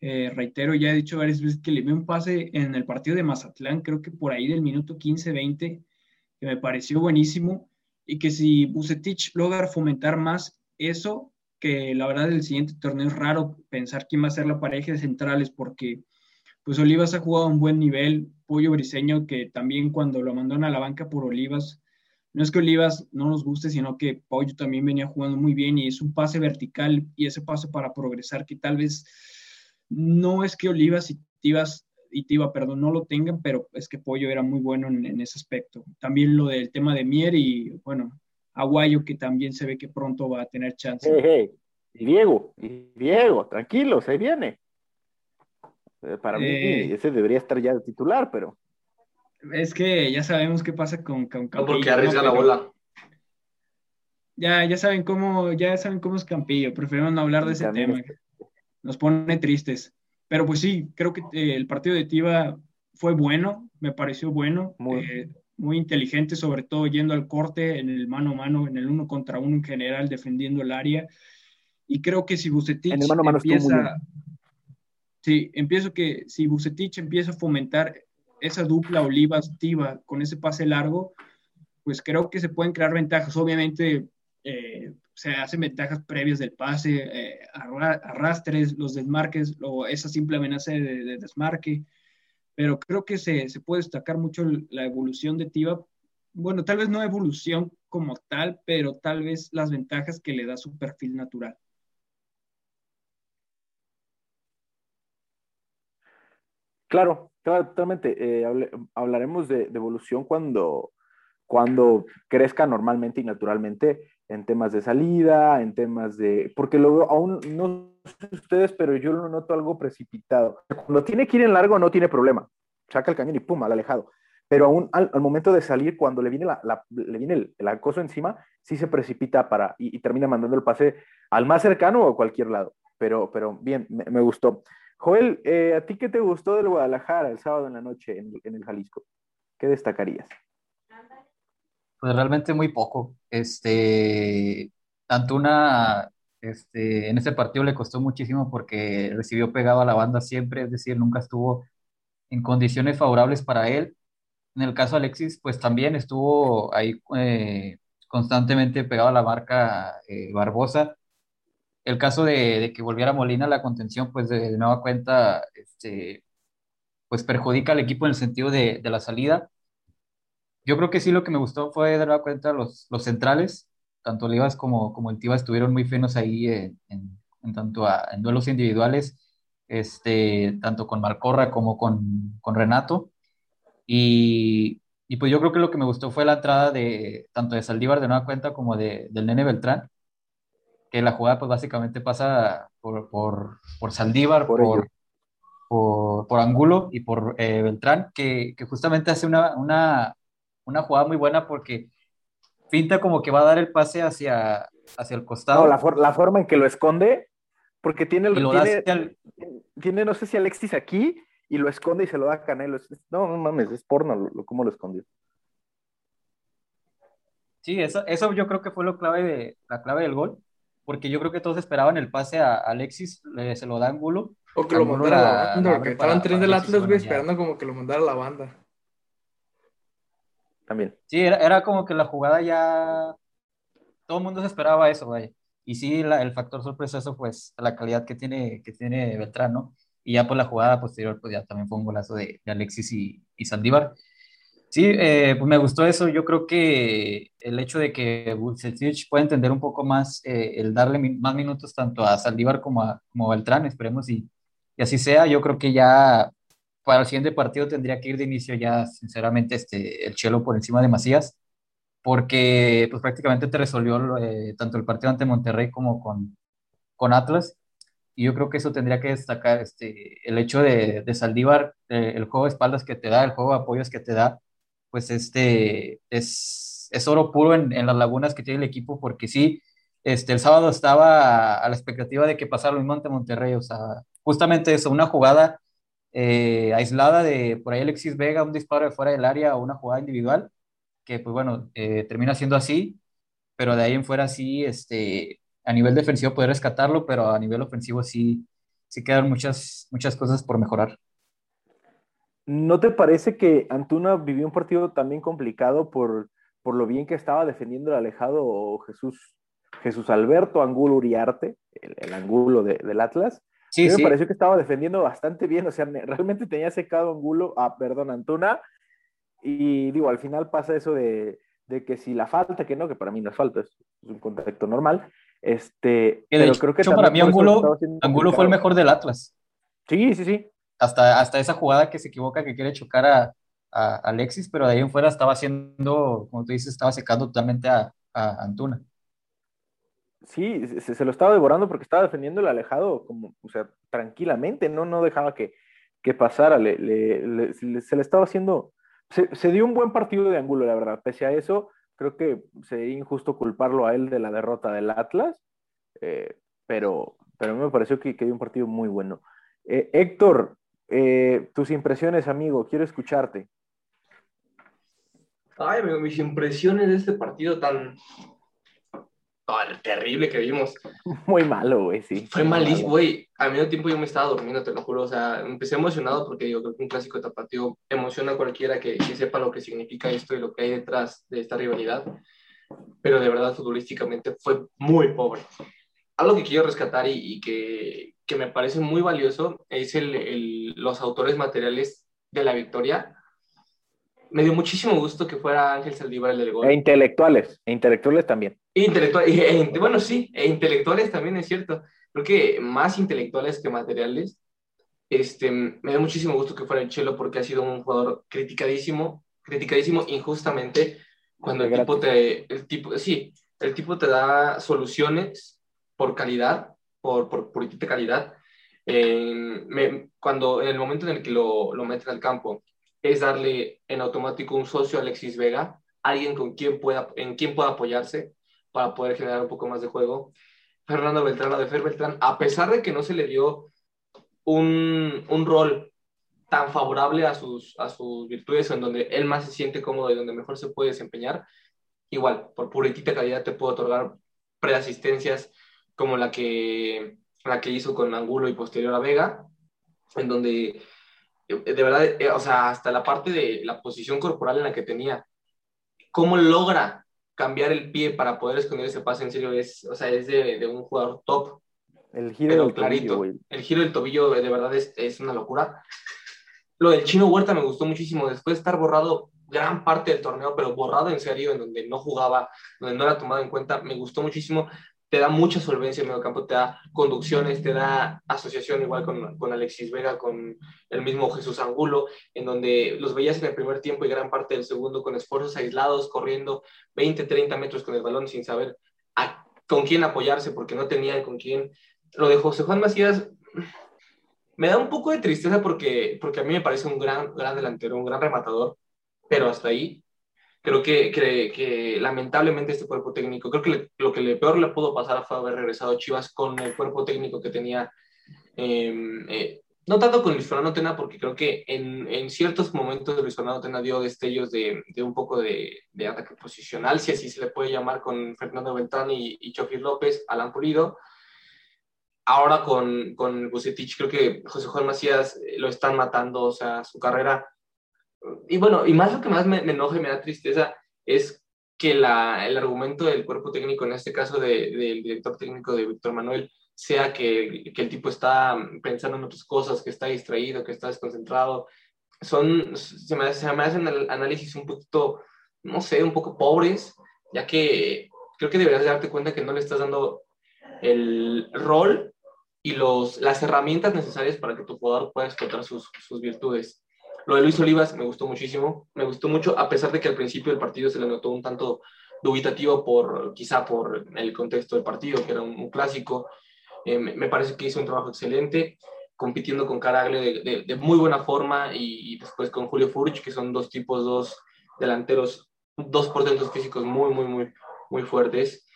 Eh, reitero, ya he dicho varias veces que le vi un pase en el partido de Mazatlán, creo que por ahí del minuto 15-20, que me pareció buenísimo y que si Bucetich logra fomentar más eso, que la verdad el siguiente torneo es raro pensar quién va a ser la pareja de centrales, porque pues Olivas ha jugado a un buen nivel, Pollo Briseño, que también cuando lo mandaron a la banca por Olivas, no es que Olivas no nos guste, sino que Pollo también venía jugando muy bien y es un pase vertical y ese pase para progresar que tal vez no es que Olivas y Tivas y Tiva, perdón, no lo tengan, pero es que Pollo era muy bueno en, en, ese aspecto. También lo del tema de Mier y, bueno, Aguayo, que también se ve que pronto va a tener chance. Hey, hey. Y Diego, y Diego, tranquilos, ahí viene. Para eh, mí, ese debería estar ya de titular, pero. Es que ya sabemos qué pasa con, con No porque arriesga la bola. Ya, ya saben cómo, ya saben cómo es Campillo, prefiero no hablar de ese tema. Nos pone tristes. Pero pues sí, creo que eh, el partido de Tiva fue bueno, me pareció bueno, muy, eh, muy inteligente, sobre todo yendo al corte en el mano a mano, en el uno contra uno en general, defendiendo el área. Y creo que si Bucetich empieza, sí, empiezo que si Bucetich empieza a fomentar esa dupla Olivas-Tiva con ese pase largo, pues creo que se pueden crear ventajas. Obviamente eh, se hacen ventajas previas del pase, eh, arrastres, los desmarques, o esa simple amenaza de, desmarque. Pero creo que se, se, puede destacar mucho la evolución de Tiva. Bueno, tal vez no evolución como tal, pero tal vez las ventajas que le da su perfil natural. Claro, totalmente. Eh, hablaremos de, evolución cuando, cuando crezca normalmente y naturalmente en temas de salida, en temas de... Porque luego aún no sé ustedes, pero yo lo noto algo precipitado. Cuando tiene que ir en largo no tiene problema. Saca el cañón y pum, al alejado. Pero aún al, momento de salir, cuando le viene, la, le viene el, acoso encima, sí se precipita para y, termina mandando el pase al más cercano o a cualquier lado. Pero, pero bien, me gustó. Joel, eh, ¿a ti qué te gustó del Guadalajara el sábado en la noche en, el Jalisco? ¿Qué destacarías? Pues realmente muy poco. Este, Antuna, este, en ese partido le costó muchísimo porque recibió pegado a la banda siempre, es decir, nunca estuvo en condiciones favorables para él. En el caso de Alexis, pues también estuvo ahí eh, constantemente pegado a la marca eh, Barbosa el caso de, que volviera Molina a la contención, pues de, nueva cuenta, este, pues perjudica al equipo en el sentido de, la salida. Yo creo que sí lo que me gustó fue nueva cuenta los, los centrales, tanto Olivas como, como el Tiva estuvieron muy finos ahí en, en, tanto en duelos individuales, este, tanto con Malcorra como con, con Renato. Y, y, pues yo creo que lo que me gustó fue la entrada de tanto de Saldívar de nueva cuenta como de, del Nene Beltrán que la jugada pues básicamente pasa por, por, por Saldívar, por, por, Angulo y por eh, Beltrán, que, que, justamente hace una, una, una, jugada muy buena porque pinta como que va a dar el pase hacia, hacia el costado. No, la, la forma en que lo esconde, porque tiene, el, tiene, tiene, no sé si Alexis aquí, y lo esconde y se lo da a Canelo. No, no mames, es porno lo, cómo lo escondió. Sí, eso, eso yo creo que fue lo clave de, la clave del gol porque yo creo que todos esperaban el pase a Alexis, se lo da Angulo. O que lo mandara a la banda, porque estaban tres del Atlas, güey, esperando como que lo mandara a la banda. También. Sí, era, como que la jugada ya. Todo el mundo se esperaba eso, güey. Y sí, el factor sorpresa, eso, pues, la calidad que tiene, que tiene Beltrán, ¿no? Y ya por la jugada posterior, pues ya también fue un golazo de, Alexis y, y Saldívar. Sí, eh, pues me gustó eso. Yo creo que el hecho de que Vucetich pueda entender un poco más eh, el darle más minutos tanto a Saldívar como a, como Beltrán, esperemos y, y, así sea. Yo creo que ya para el siguiente partido tendría que ir de inicio ya, sinceramente, este, el Chelo por encima de Macías, porque pues prácticamente te resolvió eh, tanto el partido ante Monterrey como con, con Atlas. Y yo creo que eso tendría que destacar este, el hecho de, de Saldívar, el juego de espaldas que te da, el juego de apoyos que te da pues este es, es oro puro en, en, las lagunas que tiene el equipo, porque sí, este, el sábado estaba a, la expectativa de que pasara lo mismo ante Monterrey, o sea, justamente eso, una jugada eh, aislada de por ahí Alexis Vega, un disparo de fuera del área o una jugada individual, que pues bueno, eh, termina siendo así, pero de ahí en fuera sí, este, a nivel defensivo poder rescatarlo, pero a nivel ofensivo sí, sí quedan muchas, muchas cosas por mejorar. ¿No te parece que Antuna vivió un partido también complicado por, por lo bien que estaba defendiendo el alejado Jesús, Jesús Alberto Angulo Uriarte, el, Angulo del Atlas? Sí, me pareció que estaba defendiendo bastante bien, o sea, realmente tenía secado Angulo, ah, perdón, Antuna, y digo, al final pasa eso de, que si la falta, que no, que para mí no es falta, es, un contacto normal, este, pero creo que para mí Angulo, Angulo fue el mejor del Atlas. Sí, sí, sí, hasta, hasta esa jugada que se equivoca, que quiere chocar a, Alexis, pero de ahí en fuera estaba haciendo, como tú dices, estaba secando totalmente a, Antuna. Sí, se, lo estaba devorando porque estaba defendiendo el alejado, como, o sea, tranquilamente, no, no dejaba que, que pasara, le, se le estaba haciendo se, dio un buen partido de Angulo, la verdad. Pese a eso, creo que sería injusto culparlo a él de la derrota del Atlas, eh, pero, pero a mí me pareció que, dio un partido muy bueno. Eh, Héctor, eh, tus impresiones, amigo, quiero escucharte. Ay, mis impresiones de este partido tan, terrible que vimos. Muy malo, güey, sí. Fue malísimo, güey. Al mismo tiempo yo me estaba durmiendo, te lo juro. O sea, empecé emocionado porque yo creo que un clásico tapatío emociona a cualquiera que, sepa lo que significa esto y lo que hay detrás de esta rivalidad. Pero de verdad, futbolísticamente fue muy pobre. Algo que quiero rescatar y, que, que, me parece muy valioso es el, el, los autores materiales de la victoria me dio muchísimo gusto que fuera Ángel Saldívar el del gol. E intelectuales, e intelectuales también. Intelectuales, e, bueno, sí, e intelectuales también es cierto. Creo que más intelectuales que materiales. Este, me dio muchísimo gusto que fuera el Chelo porque ha sido un jugador criticadísimo, criticadísimo injustamente cuando el tipo te, el tipo, sí, el tipo te da soluciones por calidad, por, por puritita calidad. cuando en el momento en el que lo, lo meten al campo es darle en automático un socio a Alexis Vega, alguien con quien pueda, en quien pueda apoyarse para poder generar un poco más de juego. Fernando Beltrán, de Fer Beltrán, a pesar de que no se le dio un, un rol tan favorable a sus, a sus virtudes, en donde él más se siente cómodo y donde mejor se puede desempeñar, igual, por puritita calidad te puedo otorgar preasistencias como la que, la que hizo con Angulo y posterior a Vega, en donde de verdad, eh, o sea, hasta la parte de la posición corporal en la que tenía, cómo logra cambiar el pie para poder esconder ese pase en serio, es, o sea, es de, un jugador top. El giro del tobillo, El giro del tobillo, de verdad, es, es, una locura. Lo del chino Huerta me gustó muchísimo, después de estar borrado gran parte del torneo, pero borrado en serio, en donde no jugaba, donde no era tomado en cuenta, me gustó muchísimo te da mucha solvencia en medio campo, te da conducciones, te da asociación igual con, con, Alexis Vega, con el mismo Jesús Angulo, en donde los veías en el primer tiempo y gran parte del segundo con esfuerzos aislados, corriendo 20, 30 metros con el balón sin saber con quién apoyarse porque no tenían con quién. Lo de José Juan Macías me da un poco de tristeza porque, porque a mí me parece un gran, gran delantero, un gran rematador, pero hasta ahí creo que, que, lamentablemente este cuerpo técnico, creo que lo que le peor le pudo pasar fue haber regresado a Chivas con el cuerpo técnico que tenía, em, eh, no tanto con Luis Fernando Tena, porque creo que en, en ciertos momentos Luis Fernando Tena dio destellos de, de un poco de, de, ataque posicional, si así se le puede llamar, con Fernando Beltrán y, y López, Alan Pulido. Ahora con, con Bucetich, creo que José Juan Macías eh, lo están matando, o sea, su carrera y bueno, y más lo que más me, enoja y me da tristeza es que la, el argumento del cuerpo técnico, en este caso del director técnico de Víctor Manuel, sea que, que, el tipo está pensando en otras cosas, que está distraído, que está desconcentrado. Son, se me, se me hacen análisis un poquito, no sé, un poco pobres, ya que creo que deberías darte cuenta que no le estás dando el rol y los, las herramientas necesarias para que tu jugador pueda explotar sus, sus virtudes. Lo de Luis Olivas me gustó muchísimo, me gustó mucho, a pesar de que al principio del partido se le notó un tanto dubitativo por, quizá por el contexto del partido, que era un, clásico. Eh, me parece que hizo un trabajo excelente, compitiendo con Caragle de, muy buena forma y, después con Julio Furch, que son dos tipos, dos delanteros, dos portentos físicos muy, muy, muy, muy fuertes.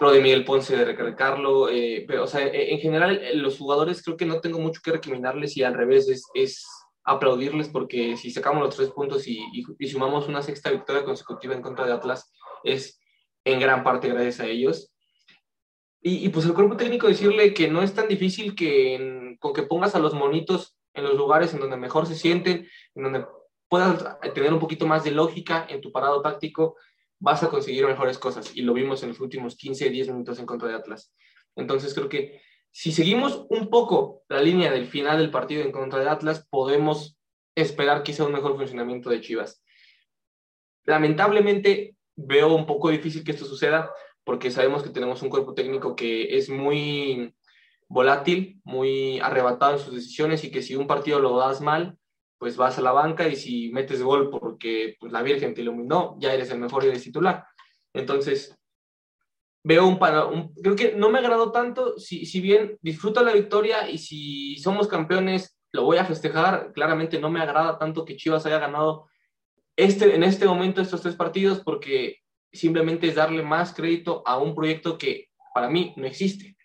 Lo de Miguel Ponce, de recalcarlo, eh, pero, o sea, en general, los jugadores creo que no tengo mucho que recriminarles y al revés, es aplaudirles porque si sacamos los tres puntos y, sumamos una sexta victoria consecutiva en contra de Atlas, es en gran parte gracias a ellos. Y, y pues el cuerpo técnico decirle que no es tan difícil que con que pongas a los monitos en los lugares en donde mejor se sienten, en donde puedas tener un poquito más de lógica en tu parado táctico, vas a conseguir mejores cosas. Y lo vimos en los últimos 15, 10 minutos en contra de Atlas. Entonces creo que si seguimos un poco la línea del final del partido en contra de Atlas, podemos esperar quizá un mejor funcionamiento de Chivas. Lamentablemente veo un poco difícil que esto suceda porque sabemos que tenemos un cuerpo técnico que es muy volátil, muy arrebatado en sus decisiones y que si un partido lo das mal, pues vas a la banca y si metes gol porque pues, la Virgen te iluminó, ya eres el mejor y eres titular. Entonces, veo un, un, creo que no me agradó tanto, si, si bien disfruto la victoria y si somos campeones lo voy a festejar, claramente no me agrada tanto que Chivas haya ganado este, en este momento estos tres partidos porque simplemente es darle más crédito a un proyecto que para mí no existe.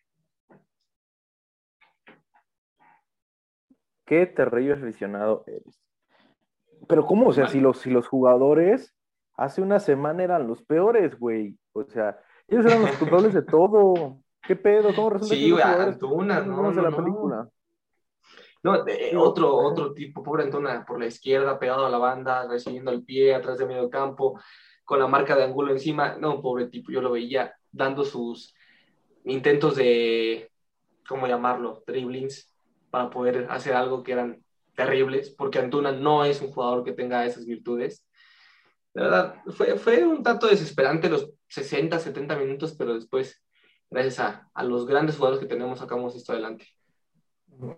Qué terrible aficionado eres. Pero ¿cómo? O sea, si, los, si los jugadores hace una semana eran los peores, güey. O sea, ellos eran los culpables de todo. ¿Qué pedo? ¿Cómo resulta sí, que Antuna, no, de la no, película? No, de- otro, otro tipo, pobre Antuna, por la izquierda, pegado a la banda, recibiendo el pie atrás de medio campo, con la marca de Angulo encima. No, pobre tipo, yo lo veía dando sus intentos de, ¿cómo llamarlo? Dribblings para poder hacer algo que eran terribles, porque Antuna no es un jugador que tenga esas virtudes. De verdad, fue, fue un tanto desesperante los 60, 70 minutos, pero después, gracias a, a los grandes jugadores que tenemos, sacamos esto adelante.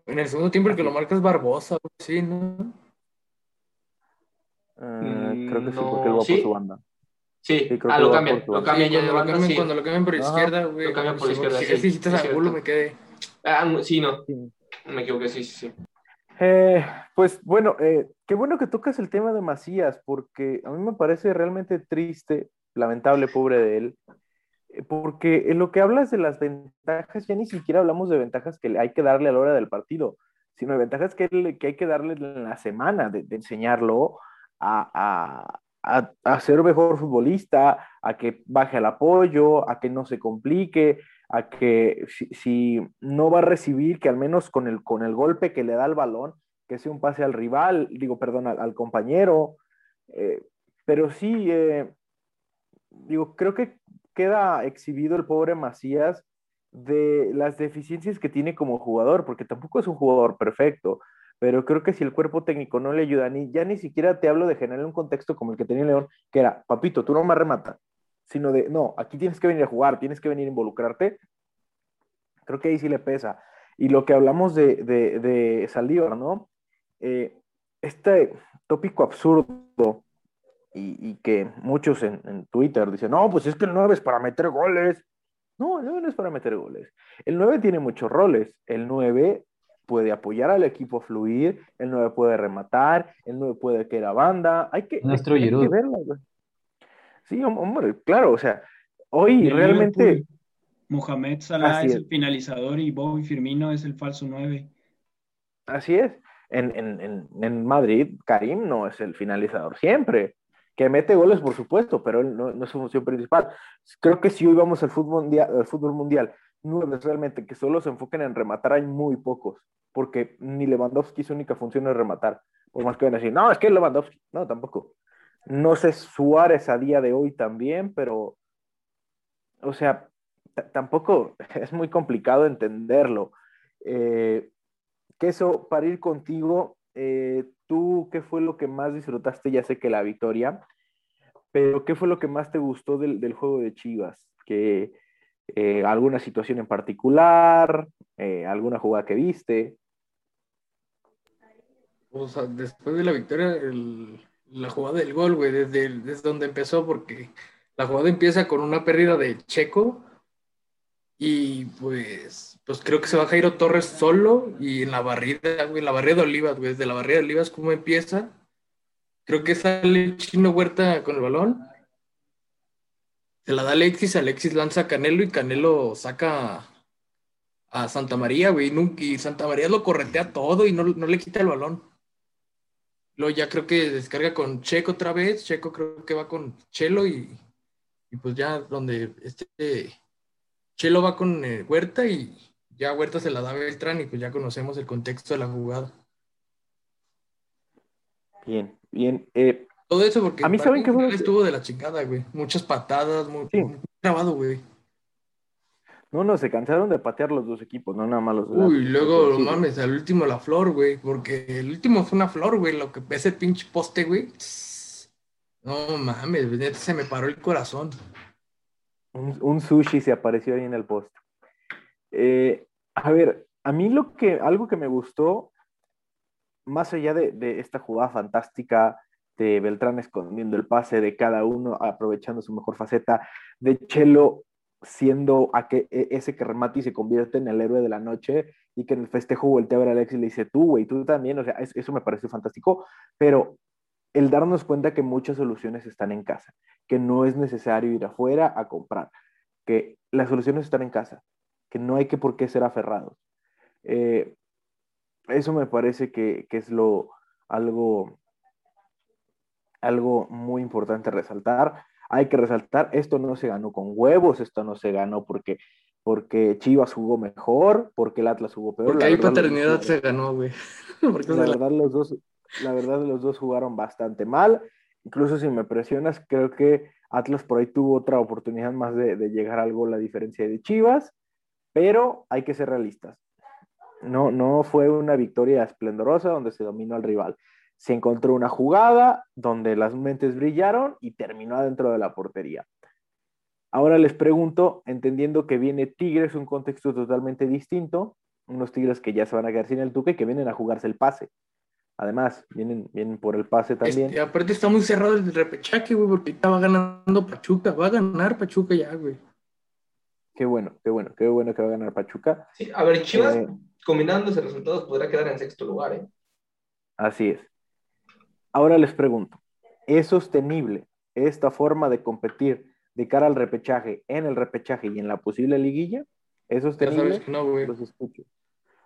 En el segundo tiempo el que lo marca es Barbosa, sí, ¿no? Ah, creo que sí, No, porque él va ¿sí? por su banda. Sí, Sí, creo ah, que lo va cambian, por su lo banda. cambian Sí, ya cuando, de lo banda, cambian, sí. cuando lo cambian por Ajá. izquierda, güey. Lo cambian por sí, izquierda, Si sí, Angulo, cierto. me quedé. Ah, sí, no, Sí. me equivoqué, sí, sí, sí. Eh, pues bueno, eh, qué bueno que tocas el tema de Macías, porque a mí me parece realmente triste, lamentable, pobre de él, eh, porque en lo que hablas de las ventajas, ya ni siquiera hablamos de ventajas que hay que darle a la hora del partido, sino de ventajas que, que hay que darle en la semana, de, de enseñarlo a, a- a- a ser mejor futbolista, a que baje el apoyo, a que no se complique, a que si, si no va a recibir, que al menos con el, con el golpe que le da el balón, que sea un pase al rival, digo, perdón, al, al compañero. eh, pero sí, eh, digo, creo que queda exhibido el pobre Macías de las deficiencias que tiene como jugador, porque tampoco es un jugador perfecto, pero creo que si el cuerpo técnico no le ayuda, ni, ya ni siquiera te hablo de generar un contexto como el que tenía León, que era, papito, tú no me remata, sino de, no, aquí tienes que venir a jugar, tienes que venir a involucrarte, creo que ahí sí le pesa. Y lo que hablamos de, de, de Saldívar, ¿no? Eh, este tópico absurdo y, y que muchos en, en Twitter dicen, no, pues es que el 9 es para meter goles. No, el 9 no es para meter goles. El 9 tiene muchos roles. El 9 puede apoyar al equipo a fluir, el 9 puede rematar, el 9 puede que era banda. Hay que, Nuestro hay que verlo. Sí, hom- hombre, claro, o sea, hoy el realmente... Liverpool, Mohamed Salah es es. el finalizador y Bobby Firmino es el falso 9. Así es. En, en, en, en Madrid, Karim no es el finalizador siempre. Que mete goles, por supuesto, pero él no, es su función principal. Creo que si hoy vamos al fútbol mundial, al fútbol mundial nueve realmente que solo se enfoquen en rematar, hay muy pocos. Porque ni Lewandowski su única función es rematar. Por más que van a decir, no, es que Lewandowski. No, tampoco. No sé Suárez a día de hoy también, pero. O sea, tampoco es muy complicado entenderlo. Eh, que eso, para ir contigo, eh, tú, ¿qué fue lo que más disfrutaste? Ya sé que la victoria, pero ¿qué fue lo que más te gustó del, del juego de Chivas? Que, eh, ¿Alguna situación en particular? Eh, ¿Alguna jugada que viste? O sea, después de la victoria, la jugada del gol, güey, desde, desde donde empezó, porque la jugada empieza con una pérdida de Checo y pues, pues creo que se va Jairo Torres solo y en la barrida, güey, en la barrida de Olivas, güey, desde la barrida de Olivas, ¿cómo empieza? Creo que sale Chino Huerta con el balón. Se la da Alexis, Alexis lanza Canelo y Canelo saca a Santa María, güey, y Santa María lo corretea todo y no, no le quita el balón. Luego ya creo que descarga con Checo otra vez, Checo creo que va con Chelo y, y pues ya donde este Chelo va con eh, Huerta y ya Huerta se la da Beltrán y pues ya conocemos el contexto de la jugada. Bien, bien. Eh, Todo eso porque A mí, ¿saben final fue? estuvo de la chingada, güey. Muchas patadas, muy, Sí. muy trabado, güey. no, no, se cansaron de patear los dos equipos, no nada más los la- Uy, luego, Sí. mames, al último la flor, güey, porque el último fue una flor, güey, lo que ese pinche poste, güey. No mames, neta, se me paró el corazón. Un, un sushi se apareció ahí en el post. Eh, a ver, a mí lo que, algo que me gustó, más allá de, esta jugada fantástica de Beltrán escondiendo el pase de cada uno, aprovechando su mejor faceta, de Chelo siendo a que, e- ese que remate y se convierte en el héroe de la noche y que en el festejo voltea a ver a Alex y le dice, tú, güey, tú también, o sea, es- eso me pareció fantástico, pero el darnos cuenta que muchas soluciones están en casa, que no es necesario ir afuera a comprar, que las soluciones están en casa, que no hay que por qué ser aferrados. Eh, eso me parece que, que, es lo, algo, algo muy importante resaltar. Hay que resaltar, esto no se ganó con huevos, esto no se ganó porque, porque Chivas jugó mejor, porque el Atlas jugó peor. Porque hay paternidad se ganó, güey. la verdad, los dos, la verdad, los dos jugaron bastante mal. Incluso si me presionas, creo que Atlas por ahí tuvo otra oportunidad más de, de llegar a algo la diferencia de Chivas, pero hay que ser realistas. No, no fue una victoria esplendorosa donde se dominó al rival. Se encontró una jugada donde las mentes brillaron y terminó adentro de la portería. Ahora les pregunto, entendiendo que viene Tigres, un contexto totalmente distinto, unos Tigres que ya se van a quedar sin el tuque, que vienen a jugarse el pase. Además, vienen, vienen por el pase también. Este, aparte está muy cerrado el repechaje, güey, porque estaba ganando Pachuca. Va a ganar Pachuca ya, güey. Qué bueno, qué bueno, qué bueno que va a ganar Pachuca. Sí, a ver, Chivas, eh, combinando ese resultados, podrá quedar en sexto lugar, ¿eh? Así es. Ahora les pregunto, ¿es sostenible esta forma de competir de cara al repechaje, en el repechaje y en la posible liguilla? ¿Es sostenible? Ya sabes que no, güey. Los escucho.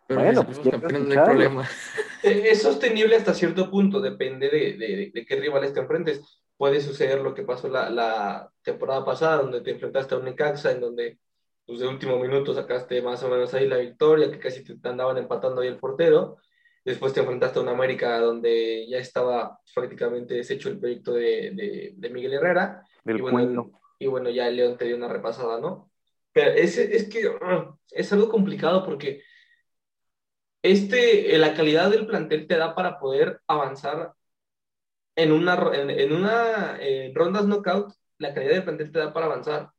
Pero bueno, pues campeones, no hay problema. Eh, es sostenible hasta cierto punto, depende de, de, de qué rivales te enfrentes. Puede suceder lo que pasó la, la temporada pasada, donde te enfrentaste a un Necaxa, en donde pues de último minuto sacaste más o menos ahí la victoria, que casi te andaban empatando ahí el portero. Después te enfrentaste a una América donde ya estaba prácticamente deshecho el proyecto de, de, de Miguel Herrera. Del y, bueno, y bueno, ya el León te dio una repasada, ¿no? Pero es, es que uh, es algo complicado porque este, la calidad del plantel te da para poder avanzar en una, en, en una eh, rondas knockout, la calidad del plantel te da para avanzar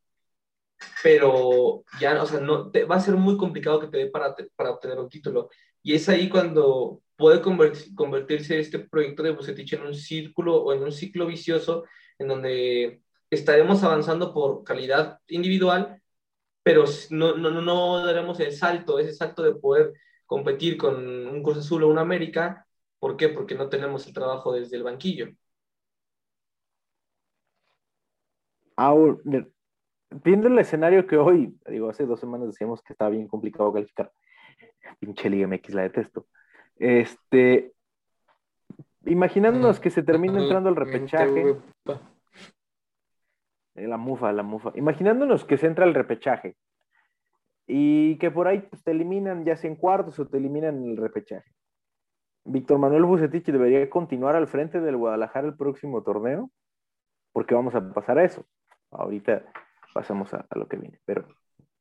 pero ya, o sea, no, te, va a ser muy complicado que te dé para, para obtener un título. Y es ahí cuando puede convertir, convertirse este proyecto de Bucetich en un círculo o en un ciclo vicioso en donde estaremos avanzando por calidad individual, pero no, no, no daremos el salto, ese salto de poder competir con un Cruz Azul o un América. ¿Por qué? Porque no tenemos el trabajo desde el banquillo. Ahora, viendo el escenario que hoy, digo, hace dos semanas decíamos que estaba bien complicado calificar. Pinche Liga MX, la detesto. Este, imaginándonos que se termina entrando el repechaje. Eh, la mufa, la mufa. Imaginándonos que se entra el repechaje y que por ahí pues, te eliminan ya sea en cuartos o te eliminan el repechaje. Víctor Manuel Bucetich debería continuar al frente del Guadalajara el próximo torneo, porque vamos a pasar a eso. Ahorita pasamos a, a, lo que viene. Pero,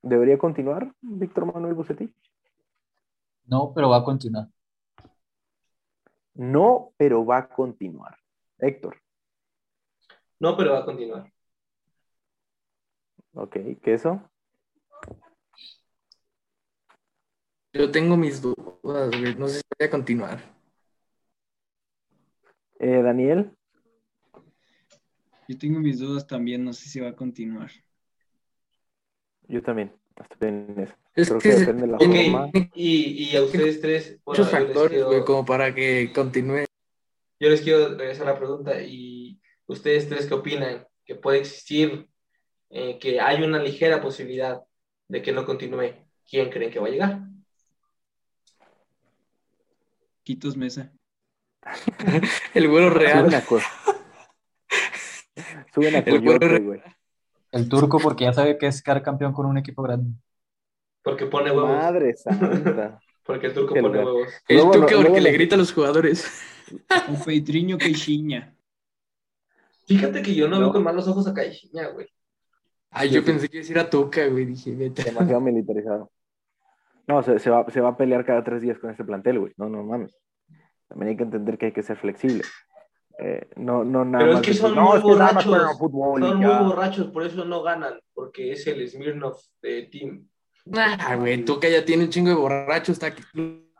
¿debería continuar Víctor Manuel Bucetich? No, pero va a continuar. No, pero va a continuar. Héctor. No, pero va a continuar. Ok, ¿qué eso? Yo tengo mis dudas, güey. No sé si voy a continuar. Eh, Daniel. Yo tengo mis dudas también, no sé si va a continuar. Yo también. Estoy en eso. Es Creo que, que depende de la forma. y, y a ustedes tres, bueno, muchos factores, quiero- güey, como para que continúe. Yo les quiero regresar la pregunta y ustedes tres qué opinan que puede existir, eh, que hay una ligera posibilidad de que no continúe. ¿Quién creen que va a llegar? Quitos Mesa. El güero Suben real. Suben a Coyote, güey. El turco, porque ya sabe que es quedar campeón con un equipo grande. Porque pone huevos. Madre santa. Porque el turco Qué pone huevos. El Luego lo- porque luego le grita a los jugadores. O Peitriño Queixinha. Fíjate que yo no, No. veo con malos ojos a Caixinha, güey. Ay, Sí, yo sí. pensé que iba a decir a Tuca, güey. Dije, vete. Demasiado militarizado. No, se, se va, se va a pelear cada tres días con este plantel, güey. No, no mames. También hay que entender que hay que ser flexible. Eh, no, no, nada Pero es más que decir, son no, muy que borrachos. Son muy borrachos, por eso no ganan. Porque es el Smirnov de Team. Ah, güey, Tuca ya tiene un chingo de borrachos. Está aquí.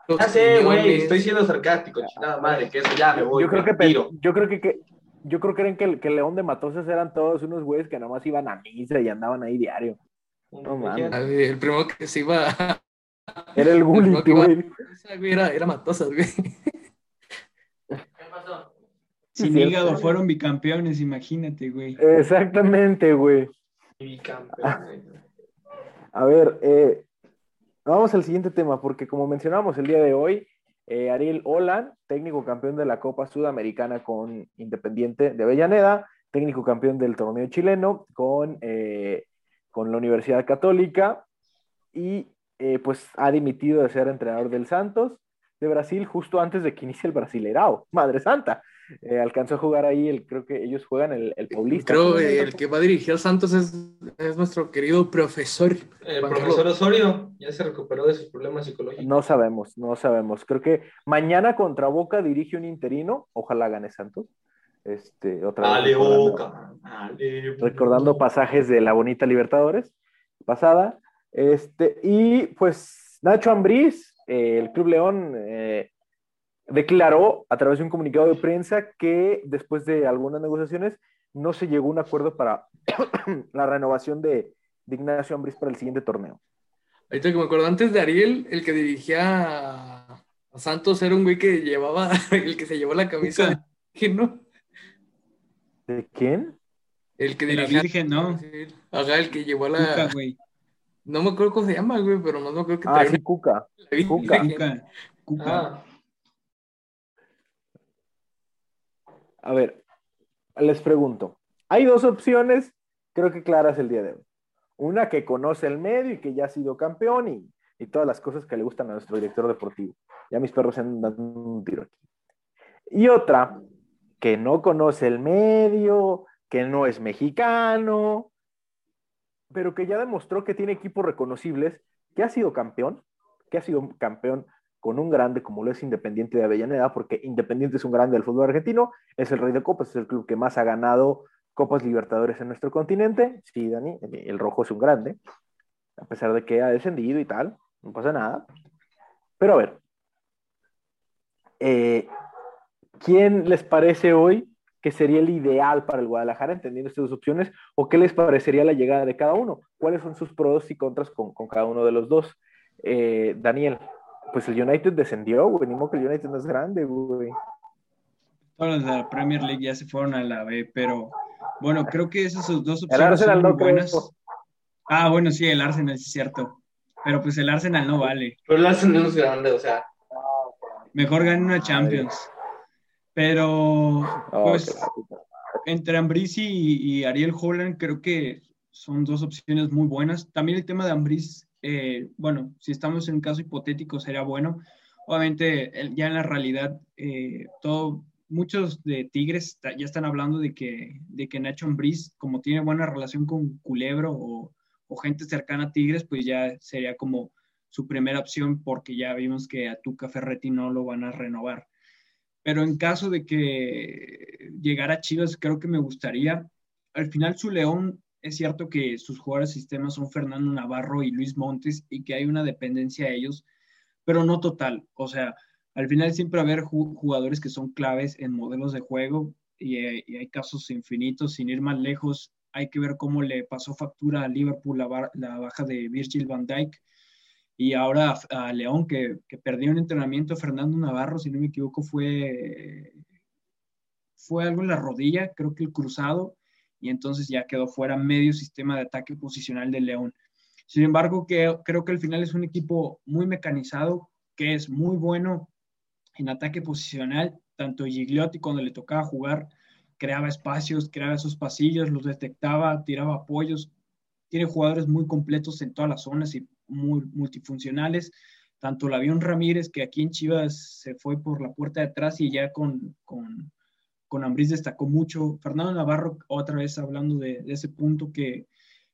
Ya sé, güey. Estoy siendo sarcástico, chingada madre. Que eso ya me voy. yo creo que, tiro. yo creo que, que- yo creo que creen que el, que León de Matosas eran todos unos güeyes que nada más iban a misa y andaban ahí diario. No mames. El primero que se iba a... Era el que. Esa, güey, Era, era Matosas, güey. Sin hígado fueron bicampeones, imagínate, güey. Exactamente, güey. Bicampeones. A ver, eh, vamos al siguiente tema, porque como mencionamos el día de hoy, eh, Ariel Olan, técnico campeón de la Copa Sudamericana con Independiente de Avellaneda, técnico campeón del torneo chileno con, eh, con la Universidad Católica y pues ha dimitido de ser entrenador del Santos de Brasil justo antes de que inicie el Brasilerao. Madre Santa. Eh, alcanzó a jugar ahí, el, creo que ellos juegan el, el Paulista. Creo que el que va a dirigir a Santos es, es nuestro querido profesor. El profesor Osorio ya se recuperó de sus problemas psicológicos. No sabemos, no sabemos. Creo que mañana contra Boca dirige un interino, ojalá gane Santos. Este, otra vez recordando, Boca. Recordando pasajes de la bonita Libertadores pasada. Este, y pues Nacho Ambriz, eh, el Club León, eh, declaró a través de un comunicado de prensa que después de algunas negociaciones no se llegó a un acuerdo para la renovación de, de Ignacio Ambriz para el siguiente torneo. Ahorita que me acuerdo, antes de Ariel, el que dirigía a, Santos era un güey que llevaba, el que se llevó la camisa de ¿no? ¿De quién? El que De la dirigía. Virgen, ¿no? Ajá, el que llevó la. Cuca, güey. No me acuerdo cómo se llama, güey, pero no me acuerdo que Ah, sí, Cuca. la. Cuca. Cuca. Cuca. Ah, A ver, les pregunto. Hay dos opciones, creo que claras el día de hoy. Una que conoce el medio y que ya ha sido campeón y, y todas las cosas que le gustan a nuestro director deportivo. Ya mis perros se andan dando un tiro aquí. Y otra que no conoce el medio, que no es mexicano, pero que ya demostró que tiene equipos reconocibles, que ha sido campeón, que ha sido campeón con un grande como lo es Independiente de Avellaneda, porque Independiente es un grande del fútbol argentino, es el rey de copas, es el club que más ha ganado Copas Libertadores en nuestro continente. Sí, Dani, el rojo es un grande, a pesar de que ha descendido y tal, no pasa nada. Pero a ver, eh, ¿quién les parece hoy que sería el ideal para el Guadalajara, entendiendo estas dos opciones? ¿O qué les parecería la llegada de cada uno? ¿Cuáles son sus pros y contras con, con cada uno de los dos? Eh, Daniel, pues el United descendió, güey, ni modo que el United no es grande, güey. Todos los de la Premier League ya se fueron a la B, pero bueno, creo que esas dos El opciones Arsenal son muy no creo. buenas. Ah, bueno, sí, el Arsenal, sí es cierto. Pero pues el Arsenal no vale. pero el Arsenal no es grande, o sea, Mejor gane una Champions. Pero, Oh, pues, entre Ambriz y, y Ariel Holland creo que son dos opciones muy buenas. También el tema de Ambriz, eh, bueno, si estamos en un caso hipotético sería bueno. Obviamente, ya en la realidad, eh, todo, muchos de Tigres ya están hablando de que, de que Nacho Ambriz, como tiene buena relación con Culebro o, o gente cercana a Tigres, pues ya sería como su primera opción porque ya vimos que a Tuca Ferretti no lo van a renovar. Pero en caso de que llegara a Chivas, creo que me gustaría. Al final, su León, es cierto que sus jugadores de sistema son Fernando Navarro y Luis Montes y que hay una dependencia a ellos, pero no total. O sea, al final siempre va a haber ju- jugadores que son claves en modelos de juego y, eh, y hay casos infinitos. Sin ir más lejos, hay que ver cómo le pasó factura a Liverpool la baja de Virgil van Dijk y ahora a, León, que, que perdió un entrenamiento, Fernando Navarro, si no me equivoco, fue, fue algo en la rodilla, creo que el cruzado, y entonces ya quedó fuera medio sistema de ataque posicional de León. Sin embargo, que, creo que al final es un equipo muy mecanizado, que es muy bueno en ataque posicional, tanto Gigliotti cuando le tocaba jugar, creaba espacios, creaba esos pasillos, los detectaba, tiraba apoyos, tiene jugadores muy completos en todas las zonas y multifuncionales. Tanto el avión Ramírez, que aquí en Chivas se fue por la puerta de atrás y ya con, con, con Ambriz destacó mucho. Fernando Navarro, otra vez hablando de, ese punto que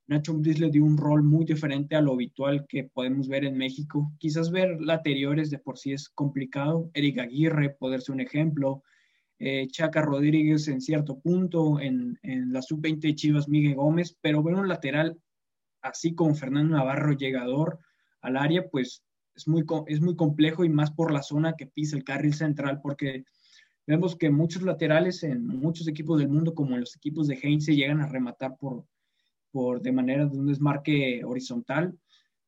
Nacho Ambriz le dio un rol muy diferente a lo habitual que podemos ver en México. Quizás ver laterales de por sí es complicado. Eric Aguirre, poder ser un ejemplo. Eh, Chaca Rodríguez en cierto punto, en, en la sub-20 de Chivas Miguel Gómez, pero ver un lateral así como Fernando Navarro llegador al área, pues es muy, es muy complejo y más por la zona que pisa el carril central, porque vemos que muchos laterales en muchos equipos del mundo, como en los equipos de Heinze, llegan a rematar por, por de manera de un desmarque horizontal,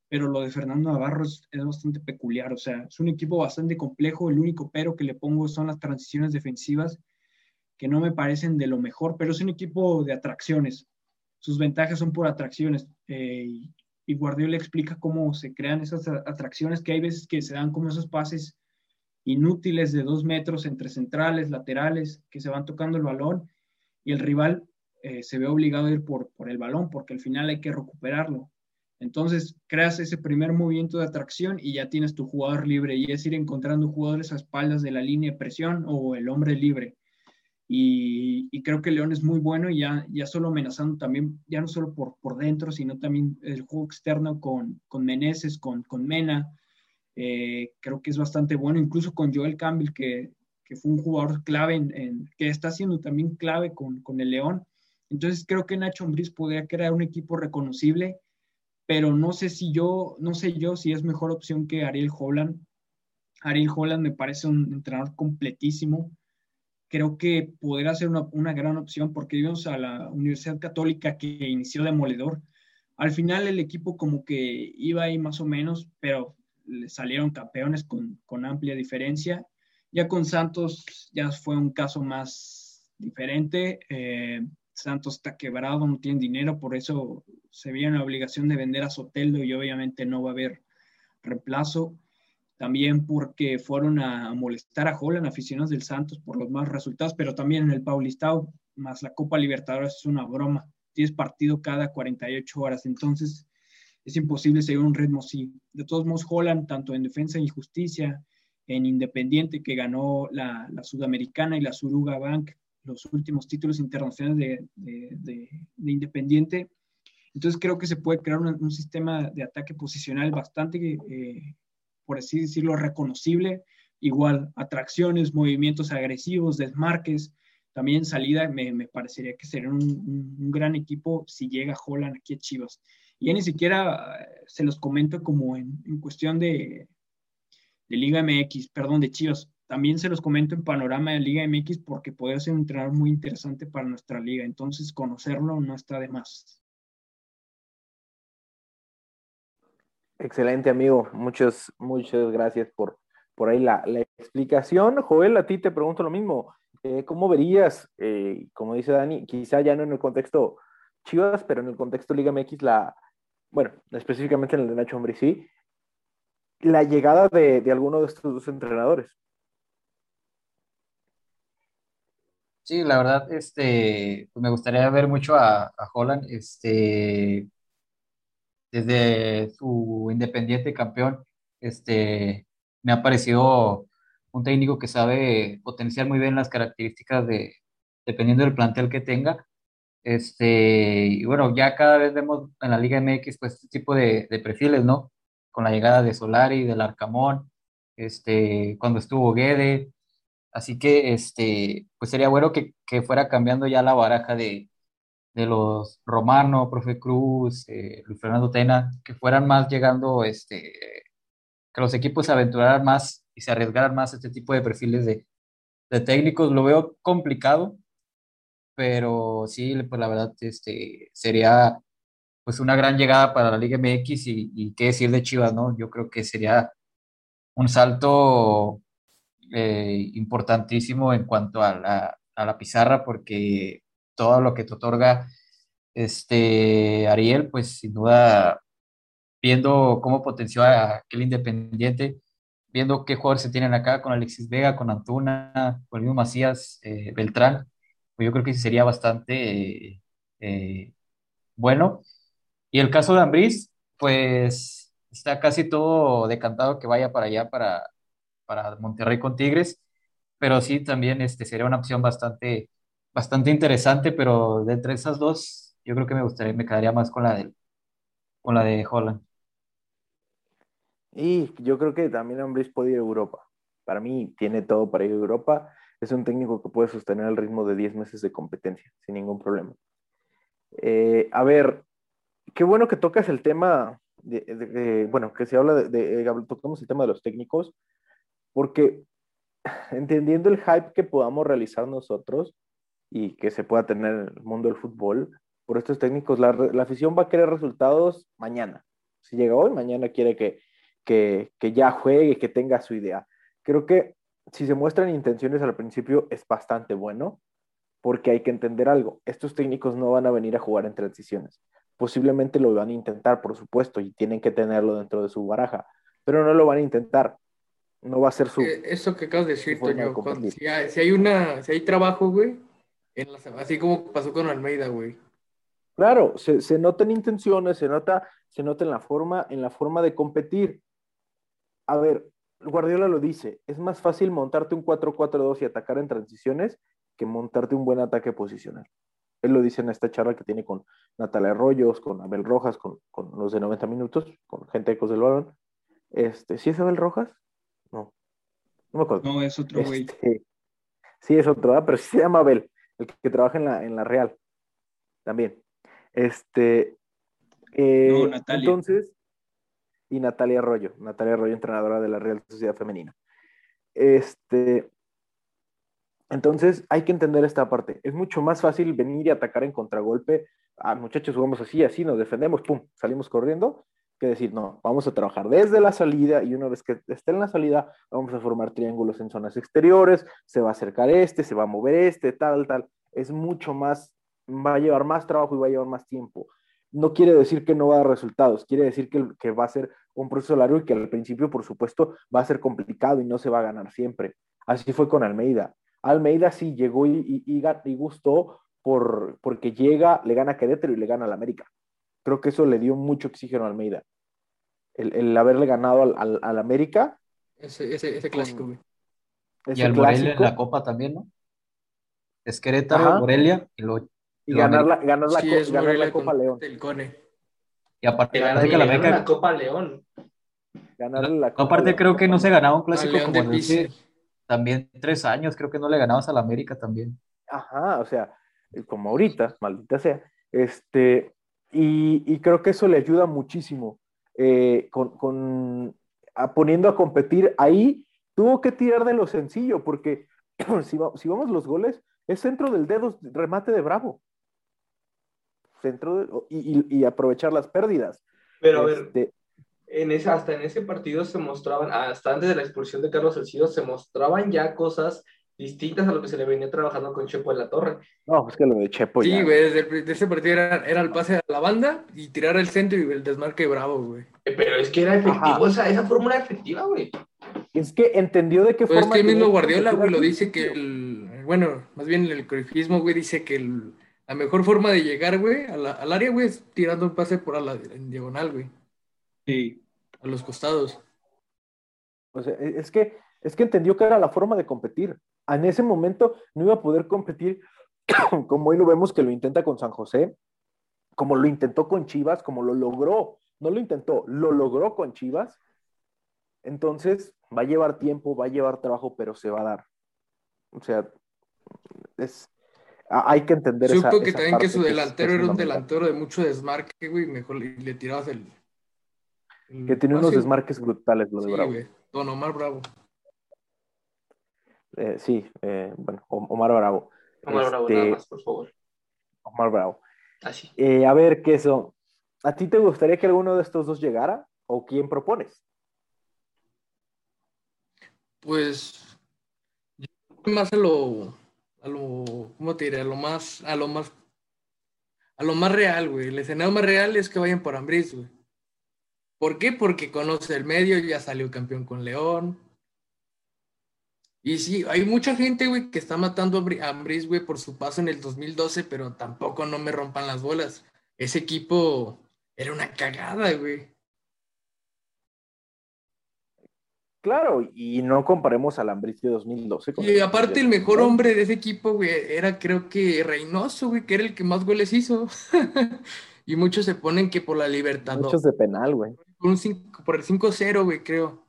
pero lo de Fernando Navarro es, es, bastante peculiar, o sea, es un equipo bastante complejo, el único pero que le pongo son las transiciones defensivas, que no me parecen de lo mejor, pero es un equipo de atracciones. Sus ventajas son por atracciones. Eh, y Guardiola explica cómo se crean esas atracciones, que hay veces que se dan como esos pases inútiles de dos metros entre centrales, laterales, que se van tocando el balón y el rival eh, se ve obligado a ir por, por el balón porque al final hay que recuperarlo. Entonces creas ese primer movimiento de atracción y ya tienes tu jugador libre y es ir encontrando jugadores a espaldas de la línea de presión o el hombre libre. Y, creo que León es muy bueno y ya, ya solo amenazando también, ya no solo por, por dentro, sino también el juego externo con, con Meneses, con, con Mena. Eh, creo que es bastante bueno, incluso con Joel Campbell, que, que fue un jugador clave, en, que está siendo también clave con, con el León. Entonces creo que Nacho Ambriz podría crear un equipo reconocible, pero no sé si yo, no sé yo si es mejor opción que Ariel Holland. Ariel Holland me parece un entrenador completísimo creo que podría ser una, una, gran opción porque vimos a la Universidad Católica que inició demoledor. Al final el equipo como que iba ahí más o menos, pero salieron campeones con, con amplia diferencia. Ya con Santos ya fue un caso más diferente. Eh, Santos está quebrado, no tiene dinero, por eso se veía la obligación de vender a Soteldo y obviamente no va a haber reemplazo también porque fueron a molestar a Holland, aficionados del Santos, por los malos resultados, pero también en el Paulistao, más la Copa Libertadores es una broma. Tienes partido cada 48 horas, entonces es imposible seguir un ritmo así. De todos modos, Holland, tanto en defensa y justicia, en Independiente, que ganó la, Sudamericana y la Suruga Bank, los últimos títulos internacionales de, Independiente. Entonces creo que se puede crear un, sistema de ataque posicional bastante eh, por así decirlo, reconocible. Igual, atracciones, movimientos agresivos, desmarques, también salida, me, me parecería que sería un, gran equipo si llega Holland aquí a Chivas. Y ya ni siquiera eh, se los comento como en, en cuestión de, de, Liga MX, perdón, de Chivas. También se los comento en panorama de Liga MX porque puede ser un entrenador muy interesante para nuestra liga. Entonces, conocerlo no está de más. Excelente, amigo. Muchas, muchas gracias por, por ahí la, explicación. Joel, a ti te pregunto lo mismo. Eh, ¿Cómo verías, eh, como dice Dani, quizá ya no en el contexto Chivas, pero en el contexto Liga MX, la, bueno, específicamente en el de Nacho Ambriz, la llegada de, alguno de estos dos entrenadores? Sí, la verdad, este, pues me gustaría ver mucho a, a Holland. Este, desde su Independiente campeón, este, me ha parecido un técnico que sabe potenciar muy bien las características de, dependiendo del plantel que tenga. Este, y bueno, ya cada vez vemos en la Liga MX pues este tipo de, de perfiles, ¿no? Con la llegada de Solari, del Arcamón, este, cuando estuvo Guede. Así que, este, pues sería bueno que, que fuera cambiando ya la baraja de, de los Romano, Profe Cruz, eh, Luis Fernando Tena, que fueran más llegando, este, que los equipos se aventuraran más y se arriesgaran más a este tipo de perfiles de, de técnicos. Lo veo complicado, pero sí, pues la verdad, este, sería pues una gran llegada para la Liga MX y, y qué decir de Chivas, ¿no? Yo creo que sería un salto eh, importantísimo en cuanto a la, a la pizarra, porque todo lo que te otorga este Ariel, pues sin duda viendo cómo potenció a aquel Independiente, viendo qué jugadores se tienen acá con Alexis Vega, con Antuna, con el mismo Macías, eh, Beltrán, pues yo creo que sería bastante eh, bueno. Y el caso de Ambriz, pues está casi todo decantado que vaya para allá, para, para Monterrey con Tigres, pero sí también este, sería una opción bastante bastante interesante, pero de entre esas dos, yo creo que me gustaría, me quedaría más con la de, con la de Holland. Y yo creo que también Ambris puede ir a Europa. Para mí tiene todo para ir a Europa. Es un técnico que puede sostener el ritmo de 10 meses de competencia sin ningún problema. Eh, a ver, qué bueno que tocas el tema, de, bueno, que se habla de, tocamos el tema de los técnicos, porque entendiendo el hype que podamos realizar nosotros, y que se pueda tener en el mundo del fútbol. Por estos técnicos, la, la afición va a querer resultados mañana. Si llega hoy, mañana quiere que, que, que ya juegue, que tenga su idea. Creo que si se muestran intenciones al principio es bastante bueno, porque hay que entender algo. Estos técnicos no van a venir a jugar en transiciones. Posiblemente lo van a intentar, por supuesto, y tienen que tenerlo dentro de su baraja, pero no lo van a intentar. No va a ser su. Eh, eso que acabas de decir, Toño, si, hay, una, si hay trabajo, güey, así como pasó con Almeida, güey. Claro, se, se notan intenciones, se nota, se nota en la forma, en la forma de competir. A ver, Guardiola lo dice, es más fácil montarte un 4-4-2 y atacar en transiciones que montarte un buen ataque posicional. Él lo dice en esta charla que tiene con Natalia Arroyos, con Abel Rojas, con, los de 90 minutos, con gente de Ecos del Balón. Este, ¿Sí es Abel Rojas? No. No me acuerdo. No, es otro güey. Este, sí, es otro, pero sí se llama Abel, el que, trabaja en la, en la Real. También. Este. Eh, no, Natalia. Entonces, y Natalia Arroyo, Natalia Arroyo, entrenadora de la Real Sociedad Femenina. Este, entonces, hay que entender esta parte. Es mucho más fácil venir y atacar en contragolpe. Ah, muchachos, jugamos así, así, nos defendemos, pum, salimos corriendo, que decir, no, vamos a trabajar desde la salida y una vez que esté en la salida, vamos a formar triángulos en zonas exteriores, se va a acercar este, se va a mover este, tal, tal. Es mucho más, va a llevar más trabajo y va a llevar más tiempo. No quiere decir que no va a dar resultados, quiere decir que, va a ser un proceso largo y que al principio, por supuesto, va a ser complicado y no se va a ganar siempre. Así fue con Almeida Almeida sí llegó y, y, gustó por, porque llega, le gana a Querétaro y le gana al América. Creo que eso le dio mucho oxígeno a Almeida. El, haberle ganado al, al, América. Ese, ese, clásico, güey. y al Morelia en la Copa también, ¿no? Es Querétaro, Morelia y lo. Y ganar la, ganar la, ganar la Copa León. Y aparte de ganar la, la Copa León. Ganar la Copa Aparte, creo que no se ganaba un clásico como ese también tres años, creo que no le ganabas a la América también. Ajá, o sea, como ahorita, maldita sea. Este, y, creo que eso le ayuda muchísimo. Eh, con, poniendo a competir ahí, tuvo que tirar de lo sencillo, porque si, si vamos los goles, es centro del dedo, remate de Bravo. Centro y, aprovechar las pérdidas. Pero a ver, este, en ese, hasta en ese partido se mostraban, hasta antes de la expulsión de Carlos Salcido, se mostraban ya cosas distintas a lo que se le venía trabajando con Chepo en la torre. No, es que lo de Chepo Sí, güey, desde, ese partido era, el pase a la banda y tirar el centro y el desmarque bravo, güey. Eh, pero es que era efectivo, esa, esa fórmula efectiva, güey. Es que entendió de qué pues forma... Es que el mismo Guardiola, güey, lo dice que el... Bueno, más bien el corifismo, güey, dice que la mejor forma de llegar, güey, al área, güey, es tirando un pase por a la en diagonal, güey. Sí. A los costados. O sea, e, es que, es que entendió que era la forma de competir. En ese momento no iba a poder competir como hoy lo vemos que lo intenta con San José, como lo intentó con Chivas, como lo logró. No lo intentó, lo logró con Chivas. Entonces, va a llevar tiempo, va a llevar trabajo, pero se va a dar. O sea, es, hay que entender Supo que también que su delantero era un delantero de mucho desmarque, güey, mejor le tirabas el, que tiene unos desmarques brutales, lo de Bravo. Don Omar Bravo. Eh, sí, eh, bueno, Omar Bravo. Omar Bravo, nada este, más, por favor. Omar Bravo. Así. Ah, eh, a ver, ¿qué eso? ¿A ti te gustaría que alguno de estos dos llegara? ¿O quién propones? Pues, yo más a lo, a lo, ¿cómo te diré? A lo más, a lo más, a lo más real, güey. El escenario más real es que vayan por Ambris, güey. ¿Por qué? Porque conoce el medio, ya salió campeón con León. Y sí, hay mucha gente, güey, que está matando a Ambris, güey, por su paso en el 2012, pero tampoco no me rompan las bolas. Ese equipo era una cagada, güey. Claro, y no comparemos al Ambris de 2012 con Y aparte el mejor hombre de ese equipo, güey, era creo que Reynoso, güey, que era el que más goles hizo. y muchos se ponen que por la libertad. Muchos de penal, güey por, un por el 5-0, güey, creo.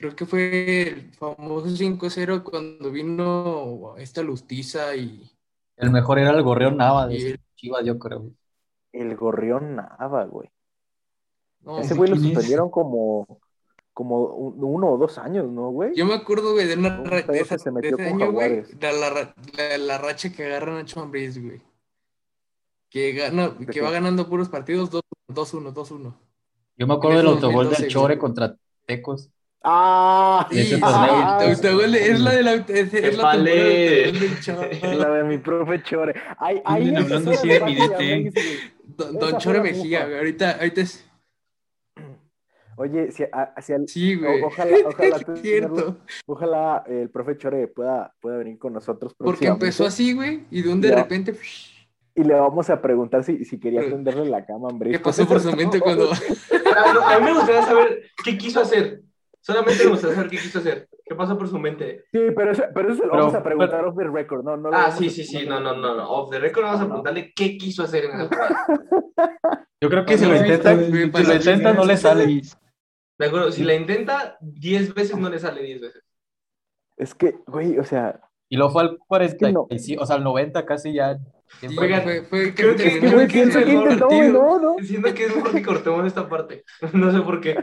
Creo que fue el famoso 5-0 cuando vino esta Lustiza y. El mejor era el Gorrión Nava de Chivas, yo creo. El Gorrión Nava, güey. Ese güey lo suspendieron como, como uno o dos años, ¿no, güey? Yo me acuerdo, güey, de una racha. De, se metió de ese año, güey, la, la, la, racha que agarran a Chambris, güey. Que, gana, que va ganando puros partidos 2-1, 2-1. Yo me acuerdo del autogol del Chore contra Tecos. Ah, Ese ah, Es la de la. Es, es la vale. de mi profe Chore. Anden empezó hablando así de mi DT. Güey. Don, don Chore Mejía, güey. Ahorita, ahorita es. Oye, si, a- si al- Sí, güey. o- ojalá, ojalá, Es tenerlo- cierto. ojalá el profe Chore pueda, pueda venir con nosotros. Porque empezó así, güey. Y de un de Ya. repente. Y le vamos a preguntar si, si quería tenderle la cama Ambriz. ¿Qué pasó por su mente cuando.? A mí me gustaría saber qué quiso hacer. Solamente me gustaría saber qué quiso hacer. ¿Qué pasó por su mente? Sí, pero eso, pero eso lo Pero- vamos a preguntar off the record, ¿no? no Ah, sí, sí, sí. No, no, no. no. Off the record vamos a preguntarle qué quiso hacer en esa jugada. Yo creo que si lo intenta, si lo intenta no le sale. De acuerdo, si la intenta 10 veces, no le sale 10 veces. Es que, güey, o sea, Y lo fue al 40, que no. o sea, al 90 casi ya. Sí, Oigan, fue, fue creo que- es que, pienso que el intentó, güey, partido. no, no. Siento que es mejor que cortemos esta parte. No sé por qué.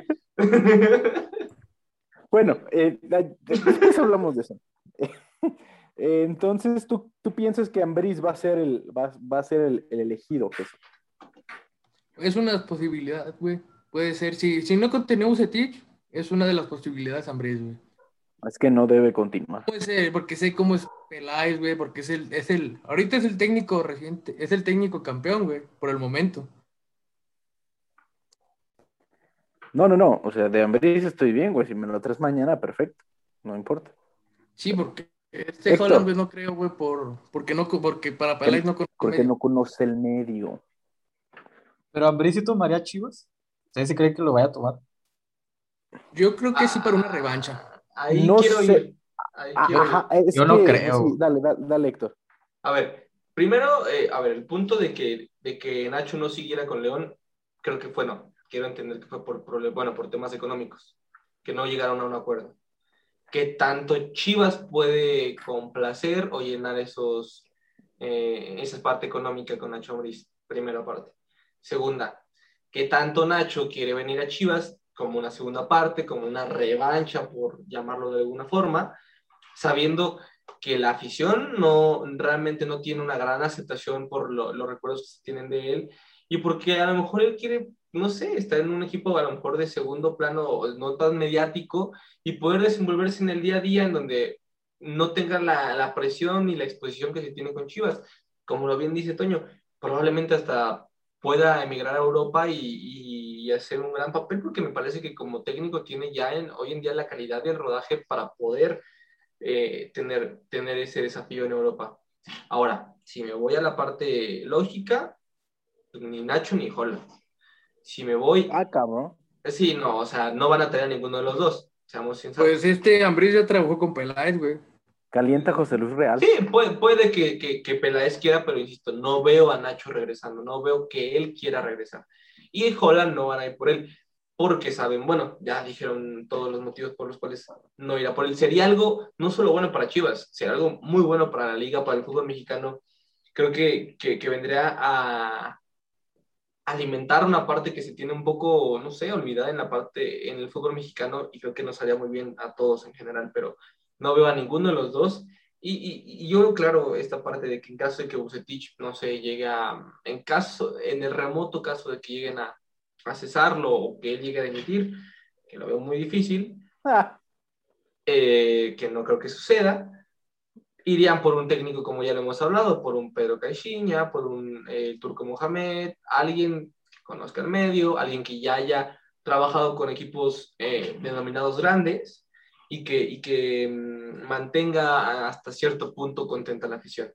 Bueno, eh, después hablamos de eso. Eh, entonces, ¿tú, tú piensas que Ambriz va a ser el, va, va a ser el, el elegido, pues? Es una posibilidad, güey. Puede ser. Si, si no tenemos Etich, es una de las posibilidades, Ambriz, güey. Es que no debe continuar. Puede ser, porque sé cómo es Peláez, güey, porque es el, es el, ahorita es el técnico reciente, es el técnico campeón, güey, por el momento. No, no, no. O sea, de Ambriz estoy bien, güey. Si me lo traes mañana, perfecto. No importa. Sí, porque este Héctor. Holland, güey, no creo, güey, por, porque no, porque para Peláez no conoce Porque medio. no conoce el medio. Pero Ambrí sí tomaría Chivas. ¿Ustedes sí creen que lo vaya a tomar? Yo creo que sí para una revancha. Ahí No quiero sé. ir. Ahí quiero ir. Yo no que- creo. sí, dale, dale, dale, Héctor. A ver, primero, eh, a ver, el punto de que, de que Nacho no siguiera con León, creo que fue no. Quiero entender que fue por, bueno, por temas económicos, que no llegaron a un acuerdo. ¿Qué tanto Chivas puede complacer o llenar esos, eh, esa parte económica con Nacho Ambriz? Primera parte. Segunda, ¿qué tanto Nacho quiere venir a Chivas como una segunda parte, como una revancha, por llamarlo de alguna forma, sabiendo que la afición no realmente no tiene una gran aceptación por lo- los recuerdos que se tienen de él y porque a lo mejor él quiere, no sé, estar en un equipo a lo mejor de segundo plano no tan mediático y poder desenvolverse en el día a día en donde no tenga la, la presión ni la exposición que se tiene con Chivas. Como lo bien dice Toño, probablemente hasta pueda emigrar a Europa y, y hacer un gran papel porque me parece que como técnico tiene ya en, hoy en día la calidad del rodaje para poder eh, tener, tener ese desafío en Europa. Ahora, si me voy a la parte lógica, ni Nacho ni Holland. Si me voy, Ah, cabrón. sí, no, o sea, no van a tener ninguno de los dos, seamos sinceros. Pues este Ambriz ya trabajó con Peláez, güey. Calienta José Luis Real. Sí, puede, puede que, que, que Peláez quiera, pero insisto, no veo a Nacho regresando, no veo que él quiera regresar. Y Holland no van a ir por él, porque saben, bueno, ya dijeron todos los motivos por los cuales no irá por él. Sería algo no solo bueno para Chivas, sería algo muy bueno para la liga, para el fútbol mexicano. Creo que, que, que vendría a alimentar una parte que se tiene un poco, no sé, olvidada en la parte, en el fútbol mexicano, y creo que nos haría muy bien a todos en general, pero no veo a ninguno de los dos. Y, y, y yo veo claro esta parte de que en caso de que Bucetich, no sé, llegue a, en caso, en el remoto caso de que lleguen a, a cesarlo o que él llegue a dimitir, que lo veo muy difícil, Ah, eh, que no creo que suceda, irían por un técnico como ya lo hemos hablado, por un Pedro Caixinha, por un eh, Turco Mohamed, alguien que conozca el medio, alguien que ya haya trabajado con equipos eh, denominados grandes y que, y que mm, mantenga hasta cierto punto contenta la afición.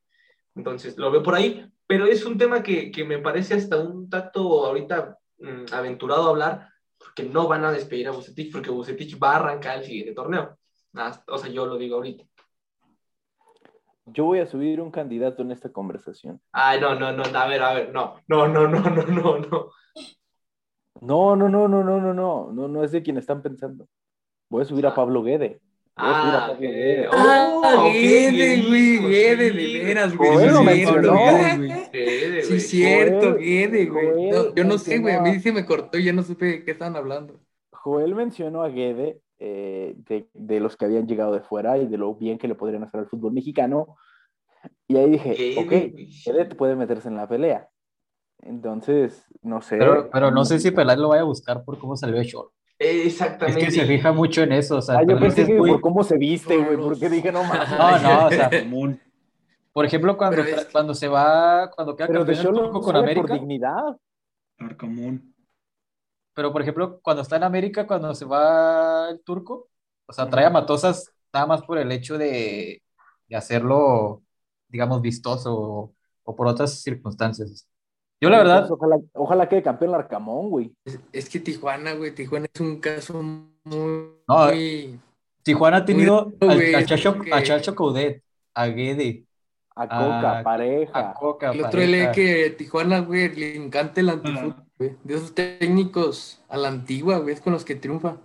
Entonces, lo veo por ahí, pero es un tema que, que me parece hasta un tanto ahorita mm, aventurado hablar, porque no van a despedir a Bucetich, porque Bucetich va a arrancar el siguiente torneo. Hasta- o sea, yo lo digo ahorita. Yo voy a subir un candidato en esta conversación. Ay, no, no, no, a ver, a ver, no, no, no, no, no, no, no. No, no, no, no, no, no, no, no, no es de quien están pensando. Voy a subir a Pablo Guede. Voy a subir a Ah, Pablo Guede. Ah, Oh, Guede, güey, Guede, sí, de veras, güey. Joder, sí, lo cierto, mencionó. Guede. Sí, güey. cierto, Guede, güey. Yo no sé, güey. A mí se me cortó y ya no supe de qué estaban hablando. Joel mencionó a Guede eh, de, de los que habían llegado de fuera y de lo bien que le podrían hacer al fútbol mexicano. Y ahí dije, Guede, ok. Guede puede meterse en la pelea. Entonces, no sé. Pero, pero no sé si Peláez lo vaya a buscar por cómo salió de short. Eh, Es Exactamente. que se fija mucho en eso, o sea, Ah, yo pensé que muy- por cómo se viste, güey, porque dije, no mames. No, no, o sea, común. por ejemplo, cuando, es- cuando se va, cuando queda Pero de campeón el turco con sale por América, dignidad. Por común. Pero por ejemplo, cuando está en América, cuando se va el turco, o sea, trae a Matosas nada más por el hecho de, de hacerlo, digamos, vistoso o, o por otras circunstancias. Yo la verdad, Entonces, ojalá, ojalá quede campeón el Arcamón, güey. Es, es que Tijuana, güey, Tijuana es un caso muy... No, muy- Tijuana ha tenido Muy al- güey, a Chacho, que- a Chacho Coudet, a Guede, A Coca, pareja. a Coca, El otro leí Pareja. que Tijuana, güey, le encanta el antifútbol. Güey. De esos técnicos a la antigua, güey, es con los que triunfa.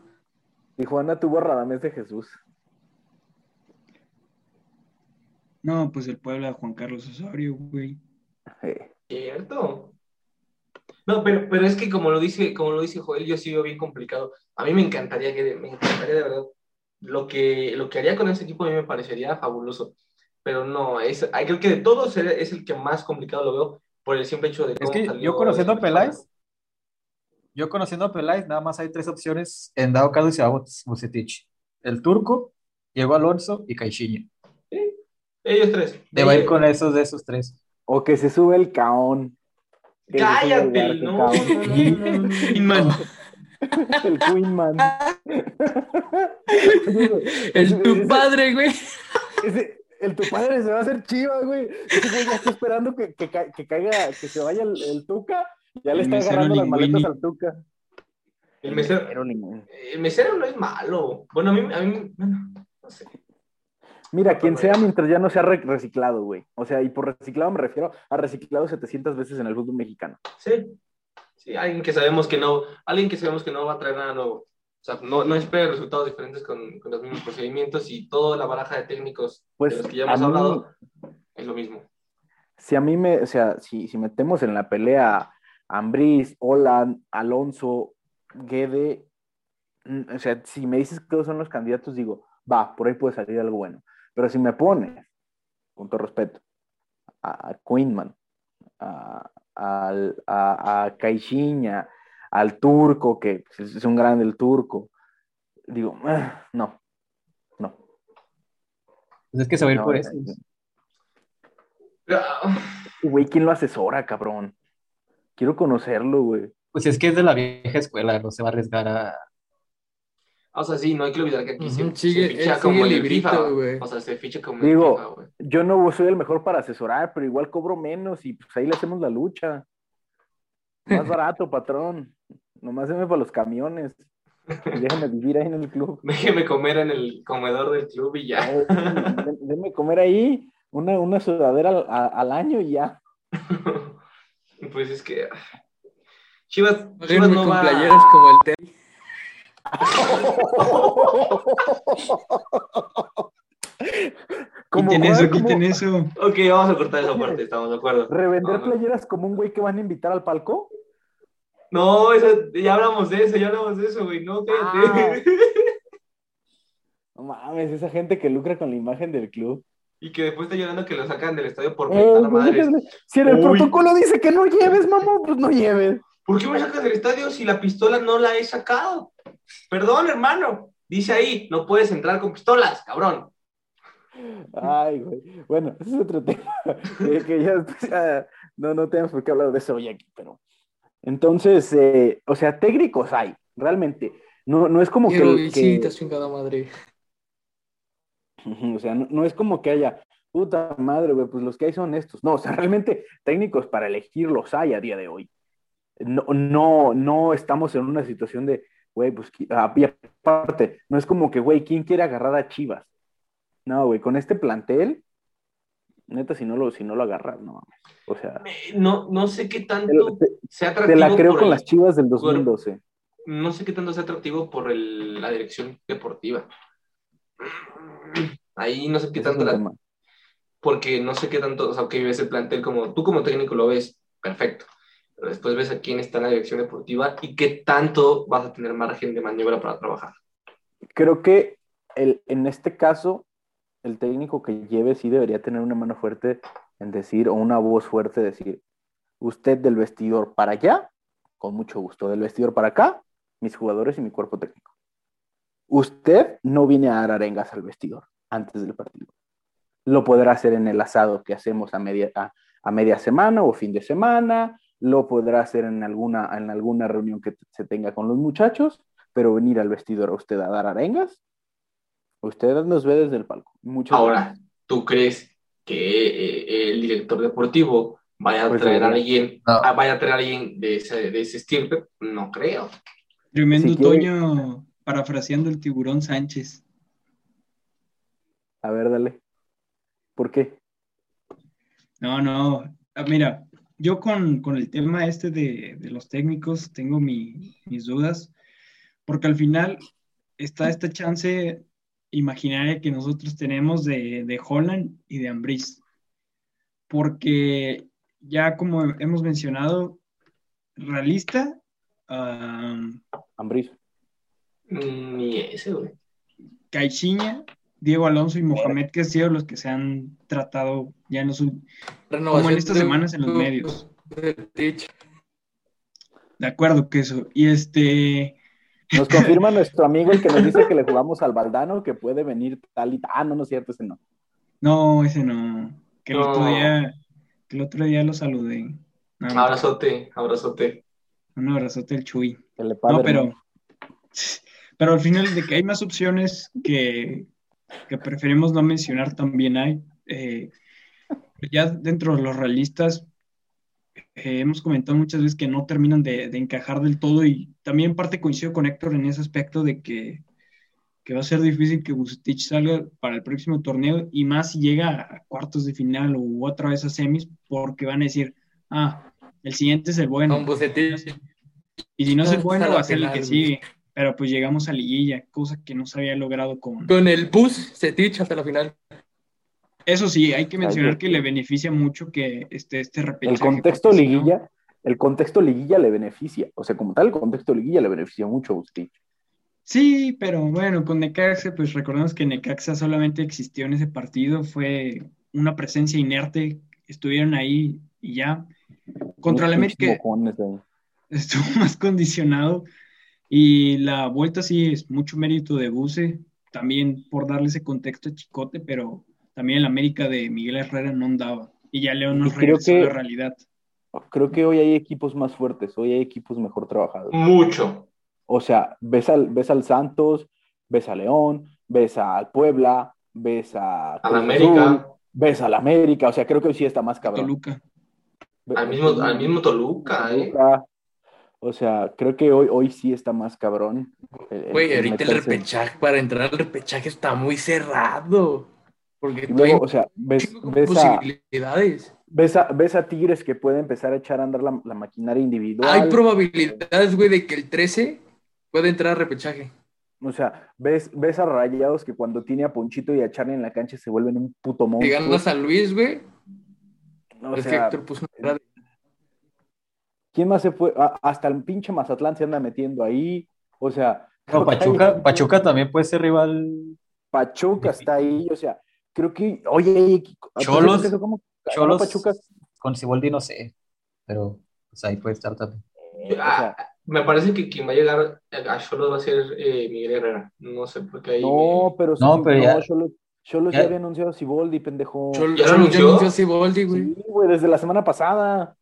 Tijuana tuvo a Radamés de Jesús. No, pues el Puebla de Juan Carlos Osorio, güey. Cierto. No, pero, pero es que como lo dice, como lo dice Joel, yo sí veo bien complicado. A mí me encantaría que, me encantaría de verdad. Lo que, lo que haría con ese equipo a mí me parecería fabuloso. Pero no, es, creo que de todos es el que más complicado lo veo por el simple hecho de Es que salió yo conociendo a. Peláez, yo conociendo a Peláez, nada más hay tres opciones en dado caso y se va Bucetich. El turco, Diego Alonso y Caixinha. Ellos tres. Debe ir Ellos- con esos de esos tres. O que se sube el caón. Que Cállate, el no, Caón. no, no, no, no. Inman. El Queenman. El tu padre, güey. Ese- el tu padre se va a hacer chiva, güey. Ese güey ya está esperando que, que, ca- que caiga, que se vaya el, el Tuca. Ya le está agarrando las maletas al Tuca. El mesero, el mesero no es malo. Bueno, a mí, a mí bueno, no sé. Mira, quien sea mientras ya no sea re- reciclado, güey. O sea, y por reciclado me refiero a reciclado 700 veces en el fútbol mexicano. Sí. Sí, alguien que sabemos que no, alguien que sabemos que no va a traer nada nuevo. O sea, no, no espera resultados diferentes con, con los mismos procedimientos y toda la baraja de técnicos Pues, de los que ya hemos mí- hablado es lo mismo. Si a mí me, o sea, si, si metemos en la pelea Ambriz, Holland, Alonso, Guede, mm, o sea, si me dices que son los candidatos, digo, va, por ahí puede salir algo bueno. Pero si me pones, con todo respeto, a, a Queenman, a, a, a Caixinha, al turco, que es, un grande el turco, digo, ah, no, no. Pues es que se va a ir no, por eh, eso. Güey, ¿quién lo asesora, cabrón? Quiero conocerlo, güey. Pues es que es de la vieja escuela, no se va a arriesgar a... O sea, sí, no hay que olvidar que aquí se, Ujú, se sigue- ficha él como el librito, güey. O sea, se ficha como Digo, el FIFA, güey. yo no soy el mejor para asesorar, pero igual cobro menos y pues ahí le hacemos la lucha. Más barato, patrón. Nomás déme para los camiones. Y déjame vivir ahí en el club. Déjeme comer en el comedor del club y ya. Ay, dé- Déme comer ahí una, una sudadera al, a- al año y ya. Pues es que. ah, Chivas, Chivas no con va. playeras como el. Como Quiten eso, quiten eso. Ok, vamos a cortar esa parte, estamos de acuerdo. Revender No, no. playeras como un güey que van a invitar al palco. No, eso, ya hablamos de eso, ya hablamos de eso, güey. No, cállate. No mames, esa gente que lucra con la imagen del club. Y que después está llorando que lo sacan del estadio por Eh, pues, madres. si en el Uy. protocolo dice que no lleves, mamón, pues no lleves. ¿Por qué me sacas del estadio si la pistola no la he sacado? Perdón, hermano. Dice ahí, no puedes entrar con pistolas, cabrón. Ay, güey. Bueno, ese es otro tema. eh, que ya después, ah, no, no tenemos por qué hablar de eso hoy aquí, pero. Entonces, eh, o sea, técnicos hay, realmente. No, no es como que, que- madre. O sea, no, no es como que haya, puta madre, güey, pues los que hay son estos. No, o sea, realmente técnicos para elegir los hay a día de hoy. No, no, no estamos en una situación de, güey, pues, ah, aparte, no es como que, güey, ¿quién quiere agarrar a Chivas? No, güey, con este plantel, neta, si no lo, si no lo agarras, no mames. O sea, No, no sé qué te, tanto te- sea te atractivo. la creo por con el- las Chivas del 2012. No sé qué tanto sea atractivo por el- la dirección deportiva. Ahí no sé qué tanto la- porque no sé qué tanto, o sea, que ves el plantel como tú como técnico lo ves perfecto, pero después ves a quién está en la dirección deportiva y qué tanto vas a tener margen de maniobra para trabajar. Creo que el, en este caso, el técnico que lleve sí debería tener una mano fuerte en decir, o una voz fuerte decir, usted del vestidor para allá, con mucho gusto, del vestidor para acá, mis jugadores y mi cuerpo técnico. Usted no viene a dar arengas al vestidor antes del partido. Lo podrá hacer en el asado que hacemos a media, a, media semana o fin de semana, lo podrá hacer en alguna, en alguna reunión que se tenga con los muchachos, pero venir al vestidor a usted a dar arengas, usted nos ve desde el palco. Ahora, ¿tú crees que eh, el director deportivo vaya a pues, traer a alguien, ah, vaya a traer a alguien de ese, de ese estirpe? No creo. Tremendo Toño parafraseando el tiburón Sánchez. A ver, dale. ¿Por qué? No, no. Ah, mira, yo con, el tema este de, los técnicos tengo mis dudas, porque al final está esta chance imaginaria que nosotros tenemos de, de Holland y de Ambris. Porque ya como hemos mencionado, realista. Um, Ni ese, güey. Caixinha, Diego Alonso y Mohamed, que han sido los que se han tratado ya en los como en estas semanas en los medios. De acuerdo, que eso. Y este. Nos confirma nuestro amigo el que nos dice que le jugamos al Baldano, que puede venir tal y tal. Ah, no, no es cierto, ese no. No, ese no. Que el otro día, que el otro día lo saludé. abrazote, abrazote. Un abrazote el Chuy. no, pero, pero al final de que hay más opciones que, que preferimos no mencionar también hay. Eh, ya dentro de los realistas, eh, hemos comentado muchas veces que no terminan de, encajar del todo y también parte coincido con Héctor en ese aspecto de que, va a ser difícil que Bucetich salga para el próximo torneo y más si llega a cuartos de final o otra vez a semis porque van a decir, ah, el siguiente es el bueno. Y si no es el bueno, va a ser el que sigue. Pero pues llegamos a liguilla, cosa que no se había logrado con... Con el bus Bucetich hasta la final. Eso sí, hay que mencionar que le beneficia mucho que este, este repechaje. El contexto liguilla, el contexto liguilla le beneficia. O sea, como tal, el contexto liguilla le beneficia mucho a usted. Sí, pero bueno, con Necaxa, pues recordemos que Necaxa solamente existió en ese partido, fue una presencia inerte, estuvieron ahí y ya. Contra el América estuvo más condicionado y la vuelta sí es mucho mérito de Buse, también por darle ese contexto a Chicote, pero también el América de Miguel Herrera no andaba. Y ya León nos regresó a la realidad. Creo que hoy hay equipos más fuertes, hoy hay equipos mejor trabajados. Mucho. O sea, ves al, ves al Santos, ves a León, ves al Puebla, ves a... Al América. ves al América, o sea, creo que hoy sí está más cabrón. Toluca. Al mismo, al mismo Toluca, ¿eh? O sea, creo que hoy, hoy sí está más cabrón. Güey, ahorita el repechaje, para entrar al repechaje está muy cerrado. Porque luego, o sea, ves, ves posibilidades. A, ves, a, ves a Tigres que puede empezar a echar a andar la, maquinaria individual. Hay probabilidades, güey, de que el 13 pueda entrar a repechaje. O sea, ves, ves a Rayados que cuando tiene a Ponchito y a Charlie en la cancha se vuelven un puto monstruo. Llegando a San Luis, güey. que Héctor puso una ¿Quién más se fue? hasta el pinche Mazatlán se anda metiendo ahí. O sea. No, Pachuca, Pachuca también puede ser rival. Pachuca está ahí, o sea, creo que, oye, Cholos, Cholos Pachuca. con Siboldi no sé, pero pues ahí puede estar también. Ah, me parece que quien va a llegar a Cholos va a ser eh, Miguel Herrera. No sé por qué ahí. No, pero, no, pero ya, Cholos, ya, había anunciado a Siboldi, pendejo. Cholos, ya anunció a Siboldi, güey. Sí, güey, desde la semana pasada.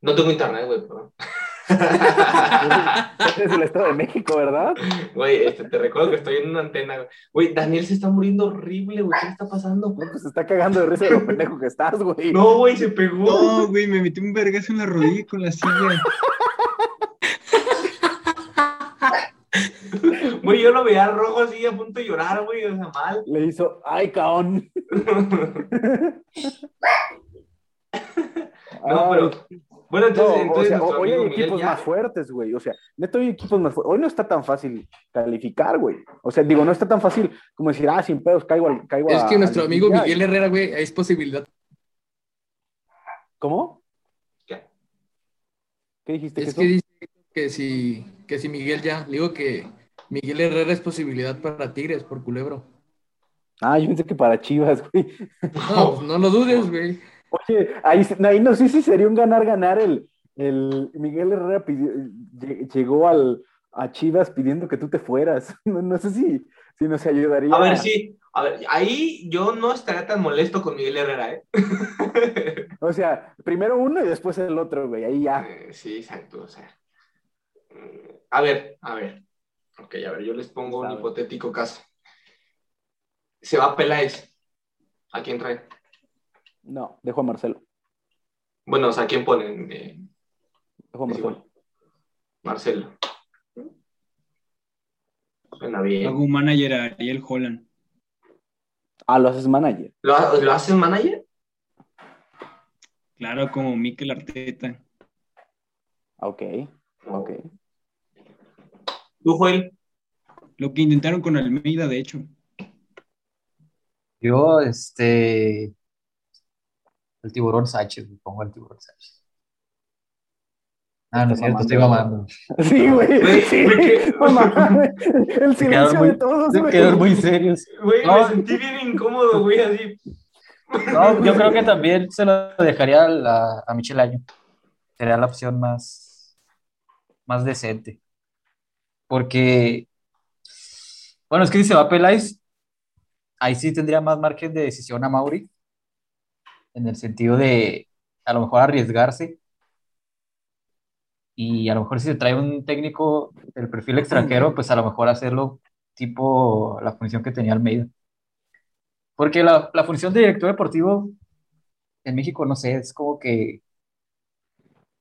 No tengo internet, güey, pero... es el Estado de México, ¿verdad? Güey, este, te recuerdo que estoy en una antena. Güey, Daniel se está muriendo horrible, güey. ¿Qué le está pasando? No, pues se está cagando de risa de lo pendejo que estás, güey. No, güey, se pegó. No, güey, me metí un vergazo en la rodilla con la silla. Güey, yo lo veía rojo así a punto de llorar, güey, o sea, mal. Le hizo, ay, caón. no, pero bueno, entonces, hoy hay equipos más fuertes, güey. O sea, neto hay equipos más fuertes. Hoy no está tan fácil calificar, güey. O sea, digo, no está tan fácil como decir, ah, sin pedos, caigo, al, caigo Es que nuestro amigo Miguel Herrera, güey, es posibilidad. ¿Cómo? ¿Qué? ¿Qué dijiste? Es que, dice que si, que si Miguel ya, digo que Miguel Herrera es posibilidad para Tigres por culebro. Ah, yo pensé que para Chivas, güey. No, no lo dudes, güey. Oye, ahí, ahí no sé si sería un ganar-ganar el, el Miguel Herrera llegó al, a Chivas pidiendo que tú te fueras. No, sé si, si nos ayudaría. A ver, sí. A ver, ahí yo no estaría tan molesto con Miguel Herrera, ¿eh? o sea, primero uno y después el otro, güey. Ahí ya. Eh, sí, exacto. O sea. Mm, a ver, a ver. Ok, a ver, yo les pongo un hipotético caso. Se va Peláez. ¿A quién trae? No, dejo a Marcelo. Bueno, o sea, ¿a quién ponen? Eh, dejo a Marcelo. Marcelo. Suena bien. Hago un manager a Ariel Holland. Ah, lo haces manager. ¿Lo, haces manager? Claro, como Mikel Arteta. Ok, ok. ¿Tú, Joel? Lo que intentaron con Almeida, de hecho. Yo, este. El tiburón Sánchez, me pongo el tiburón Sánchez. Ah, no es cierto, estoy mamando. Sí, güey. Sí, El silencio de todos, güey. Quedaron muy serios. Güey, me sentí bien incómodo, güey, así. No, yo creo que también se lo dejaría a, a Michel Año. Sería la opción más, más decente. Porque, bueno, es que si se va Peláez, ahí sí tendría más margen de decisión a Mauri. En el sentido de, a lo mejor, arriesgarse y a lo mejor si se trae un técnico del perfil extranjero, pues a lo mejor hacerlo tipo la función que tenía Almeida. Porque la, la función de director deportivo en México, no sé, es como que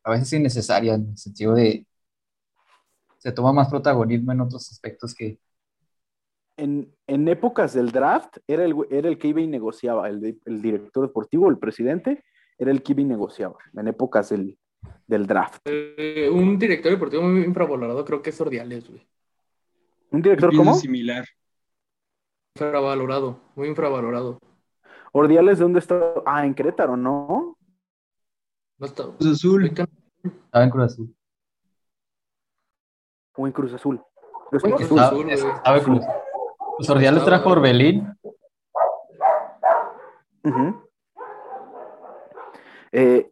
a veces innecesaria en el sentido de se toma más protagonismo en otros aspectos que... En, en épocas del draft era el, era el que iba y negociaba, el, el director deportivo, el presidente, era el que iba y negociaba, en épocas del, del draft. Eh, un director deportivo muy infravalorado creo que es Ordiales, güey. ¿Un director cómo? Similar. Infravalorado, muy infravalorado. Ordiales, ¿dónde está? Ah, en Querétaro, ¿no? No está. Cruz Azul. Estaba en Cruz Azul. O en Cruz Azul. Cruz Azul, en Cruz Azul. Pues Ordiales trajo Orbelín. eh,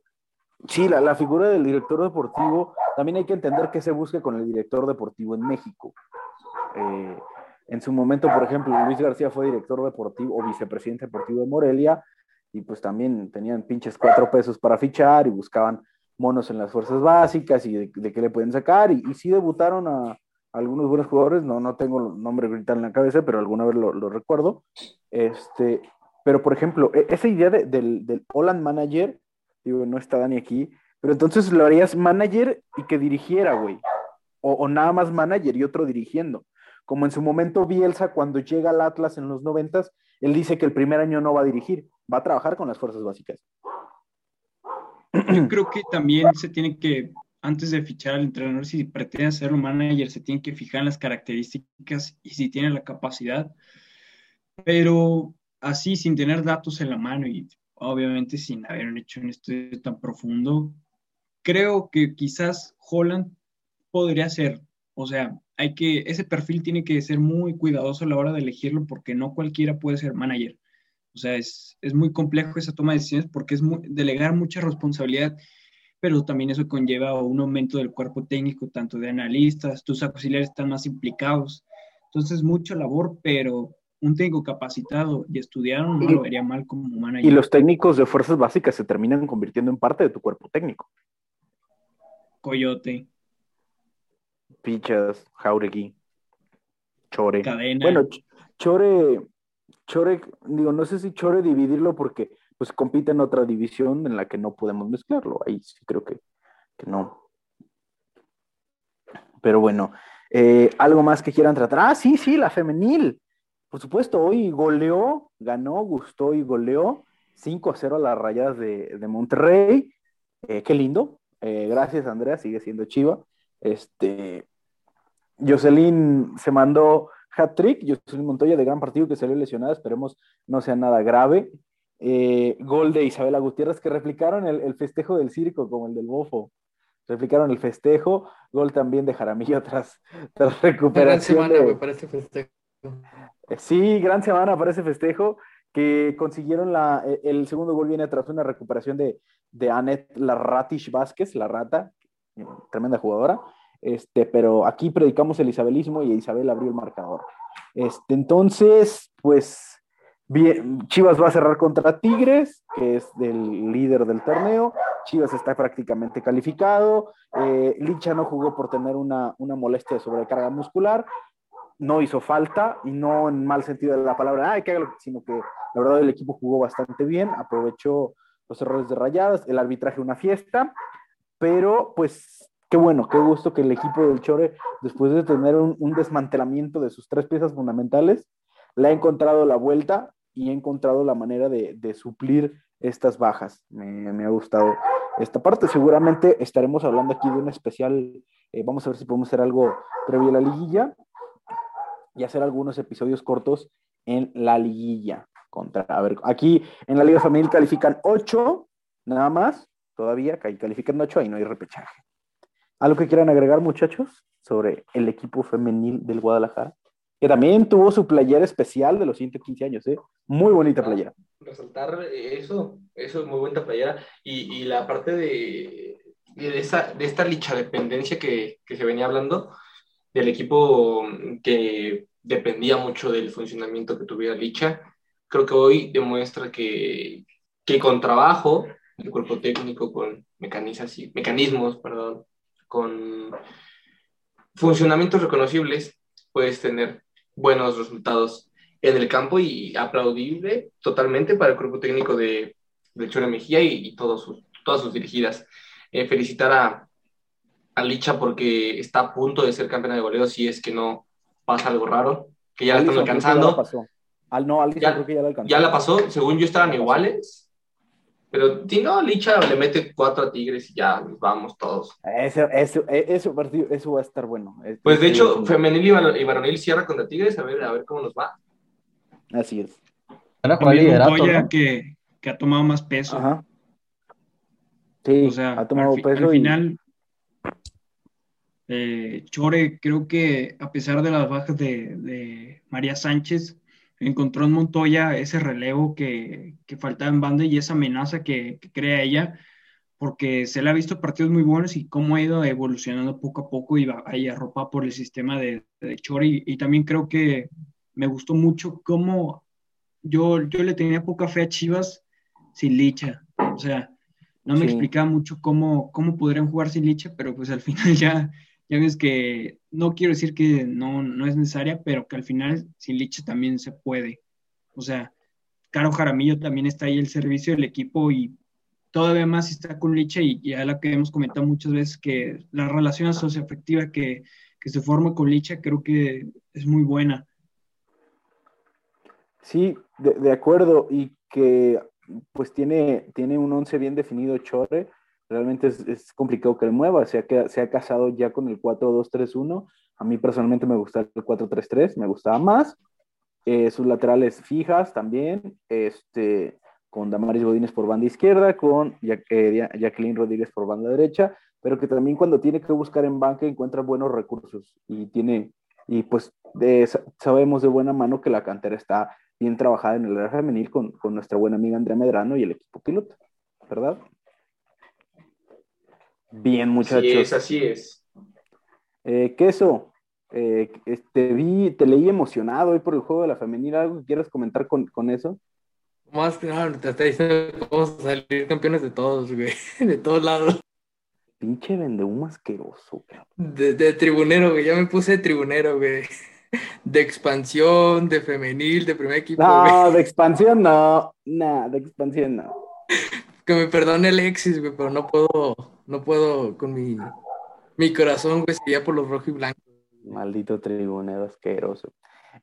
Sí, la, figura del director deportivo, también hay que entender qué se busca con el director deportivo en México. Eh, en su momento, por ejemplo, Luis García fue director deportivo o vicepresidente deportivo de Morelia y pues también tenían pinches cuatro pesos para fichar y buscaban monos en las fuerzas básicas y de, qué le pueden sacar y, sí debutaron a, algunos buenos jugadores, no, no tengo el nombre ahorita en la cabeza, pero alguna vez lo, recuerdo. Este, pero por ejemplo, e, esa idea del, del Holland Manager Digo, no está Dani aquí. Pero entonces lo harías manager y que dirigiera, güey. O, nada más manager y otro dirigiendo. Como en su momento Bielsa, cuando llega al Atlas en los noventas, él dice que el primer año no va a dirigir, va a trabajar con las fuerzas básicas. Yo creo que también se tiene que, antes de fichar al entrenador, si pretende hacerlo manager, se tiene que fijar en las características y si tiene la capacidad. Pero así, sin tener datos en la mano y obviamente sin haber hecho un estudio tan profundo, creo que quizás Holland podría ser, o sea, hay que, ese perfil tiene que ser muy cuidadoso a la hora de elegirlo porque no cualquiera puede ser manager. O sea, es, muy complejo esa toma de decisiones porque es delegar mucha responsabilidad, pero también eso conlleva un aumento del cuerpo técnico, tanto de analistas, tus auxiliares están más implicados. Entonces, mucha labor, pero un técnico capacitado y estudiado no lo vería mal como manager. Y los técnicos de fuerzas básicas se terminan convirtiendo en parte de tu cuerpo técnico. Coyote. Pichas, Jauregui, Chore. Cadena. Bueno, Chore, Chore, digo, no sé si Chore dividirlo porque pues compite en otra división en la que no podemos mezclarlo. Ahí sí creo que, que no. Pero bueno, eh, algo más que quieran tratar. Ah, sí, sí, la femenil. Por supuesto, hoy goleó, ganó, gustó y goleó 5 a 0 a las rayas de, Monterrey. Eh, qué lindo. Eh, gracias, Andrea, sigue siendo chiva. Este, Jocelyn se mandó hat-trick. Jocelyn Montoya de gran partido que salió lesionada. Esperemos no sea nada grave. Eh, gol de Isabela Gutiérrez que replicaron el, festejo del circo como el del bofo. Replicaron el festejo. Gol también de Jaramillo tras, tras recuperación. Gran semana, para este festejo. Sí, gran semana para ese festejo, que consiguieron la, e, el segundo gol viene tras una recuperación de, de Anet Larratish Vázquez, la rata, tremenda jugadora. este, pero aquí predicamos el isabelismo y Isabel abrió el marcador. Este, entonces, pues, Chivas va a cerrar contra Tigres, que es el líder del torneo. Chivas está prácticamente calificado. Eh, Licha no jugó por tener una, una molestia de sobrecarga muscular. No hizo falta y no en mal sentido de la palabra, que sino que la verdad el equipo jugó bastante bien, aprovechó los errores de rayadas, el arbitraje una fiesta, pero pues qué bueno, qué gusto que el equipo del Chore, después de tener un, desmantelamiento de sus tres piezas fundamentales, le ha encontrado la vuelta y ha encontrado la manera de, suplir estas bajas. Me, ha gustado esta parte. Seguramente estaremos hablando aquí de un especial. Eh, vamos a ver si podemos hacer algo previo a la liguilla y hacer algunos episodios cortos en la liguilla. Contra, a ver, aquí en la Liga Femenil califican ocho, nada más, todavía, califican ocho, ahí no hay repechaje. ¿Algo que quieran agregar, muchachos, sobre el equipo femenil del Guadalajara? Que también tuvo su playera especial de los 115 años, ¿eh? Muy bonita playera. Resaltar eso, eso es muy bonita playera. Y, y la parte de, de, esa, de esta licha dependencia que, que se venía hablando, del equipo que dependía mucho del funcionamiento que tuviera Licha, creo que hoy demuestra que, que con trabajo, el cuerpo técnico, con mecanismos, perdón, con funcionamientos reconocibles, puedes tener buenos resultados en el campo y aplaudible totalmente para el cuerpo técnico de, de Chore Mejía y, todos sus, todas sus dirigidas. Eh, felicitar a, a, Licha porque está a punto de ser campeona de goleo si es que no pasa algo raro, que ya la están alcanzando. Al no, ya, creo que ya la alcanzó. Ya la pasó, según yo estaban iguales pero si no, Licha le mete cuatro a Tigres y ya nos vamos todos. Eso, eso, eso, partido, eso va a estar bueno. Pues de hecho, femenil y varonil cierra contra Tigres, a ver, a ver cómo nos va. Así es. También un que, que ha tomado más peso. Ajá. Sí, o sea, ha tomado peso. Al final, eh, Chore, creo que a pesar de las bajas de, de María Sánchez, encontró en Montoya ese relevo que, que faltaba en banda y esa amenaza que, crea ella, porque se le ha visto partidos muy buenos y cómo ha ido evolucionando poco a poco y, va, ahí arropa por el sistema de, de Chori. Y, también creo que me gustó mucho cómo yo, yo le tenía poca fe a Chivas sin Licha. O sea, no me explicaba mucho cómo, cómo podrían jugar sin Licha, pero pues al final ya, ya ves que no quiero decir que no, no es necesaria, pero que al final sin Liche también se puede. O sea, Caro Jaramillo también está ahí el servicio del equipo y todavía más está con Liche y ya la que hemos comentado muchas veces que la relación socioafectiva que, que se forma con Liche creo que es muy buena. Sí, de, de acuerdo y que pues tiene, tiene un once bien definido Chore realmente es, complicado que le mueva. Se ha, se ha casado ya con el 4-2-3-1. A mí personalmente me gusta el 4-3-3, me gustaba más. Eh, sus laterales fijas también, este, con Damaris Godínez por banda izquierda, con eh, Jacqueline Rodríguez por banda derecha, pero que también cuando tiene que buscar en banca encuentra buenos recursos y tiene, y pues sabemos de buena mano que la cantera está bien trabajada en el área femenil con, con nuestra buena amiga Andrea Medrano y el equipo piloto, ¿verdad? Bien, muchachos. Así es, así es. Eh, queso, eh, este, vi, te leí emocionado hoy por el juego de la femenina. ¿Algo que quieras comentar con, con eso? Más que nada, te está diciendo que vamos a salir campeones de todos, güey. De todos lados. Pinche vendehumo asqueroso, De, de tribunero, güey. Ya me puse de tribunero, güey. De expansión, de femenil, de primer equipo. No, de expansión no. Nada, de expansión no. Que me perdone Alexis, güey, pero no puedo no puedo con mi, mi corazón, güey, sería por los rojos y blancos. Maldito tribunero asqueroso.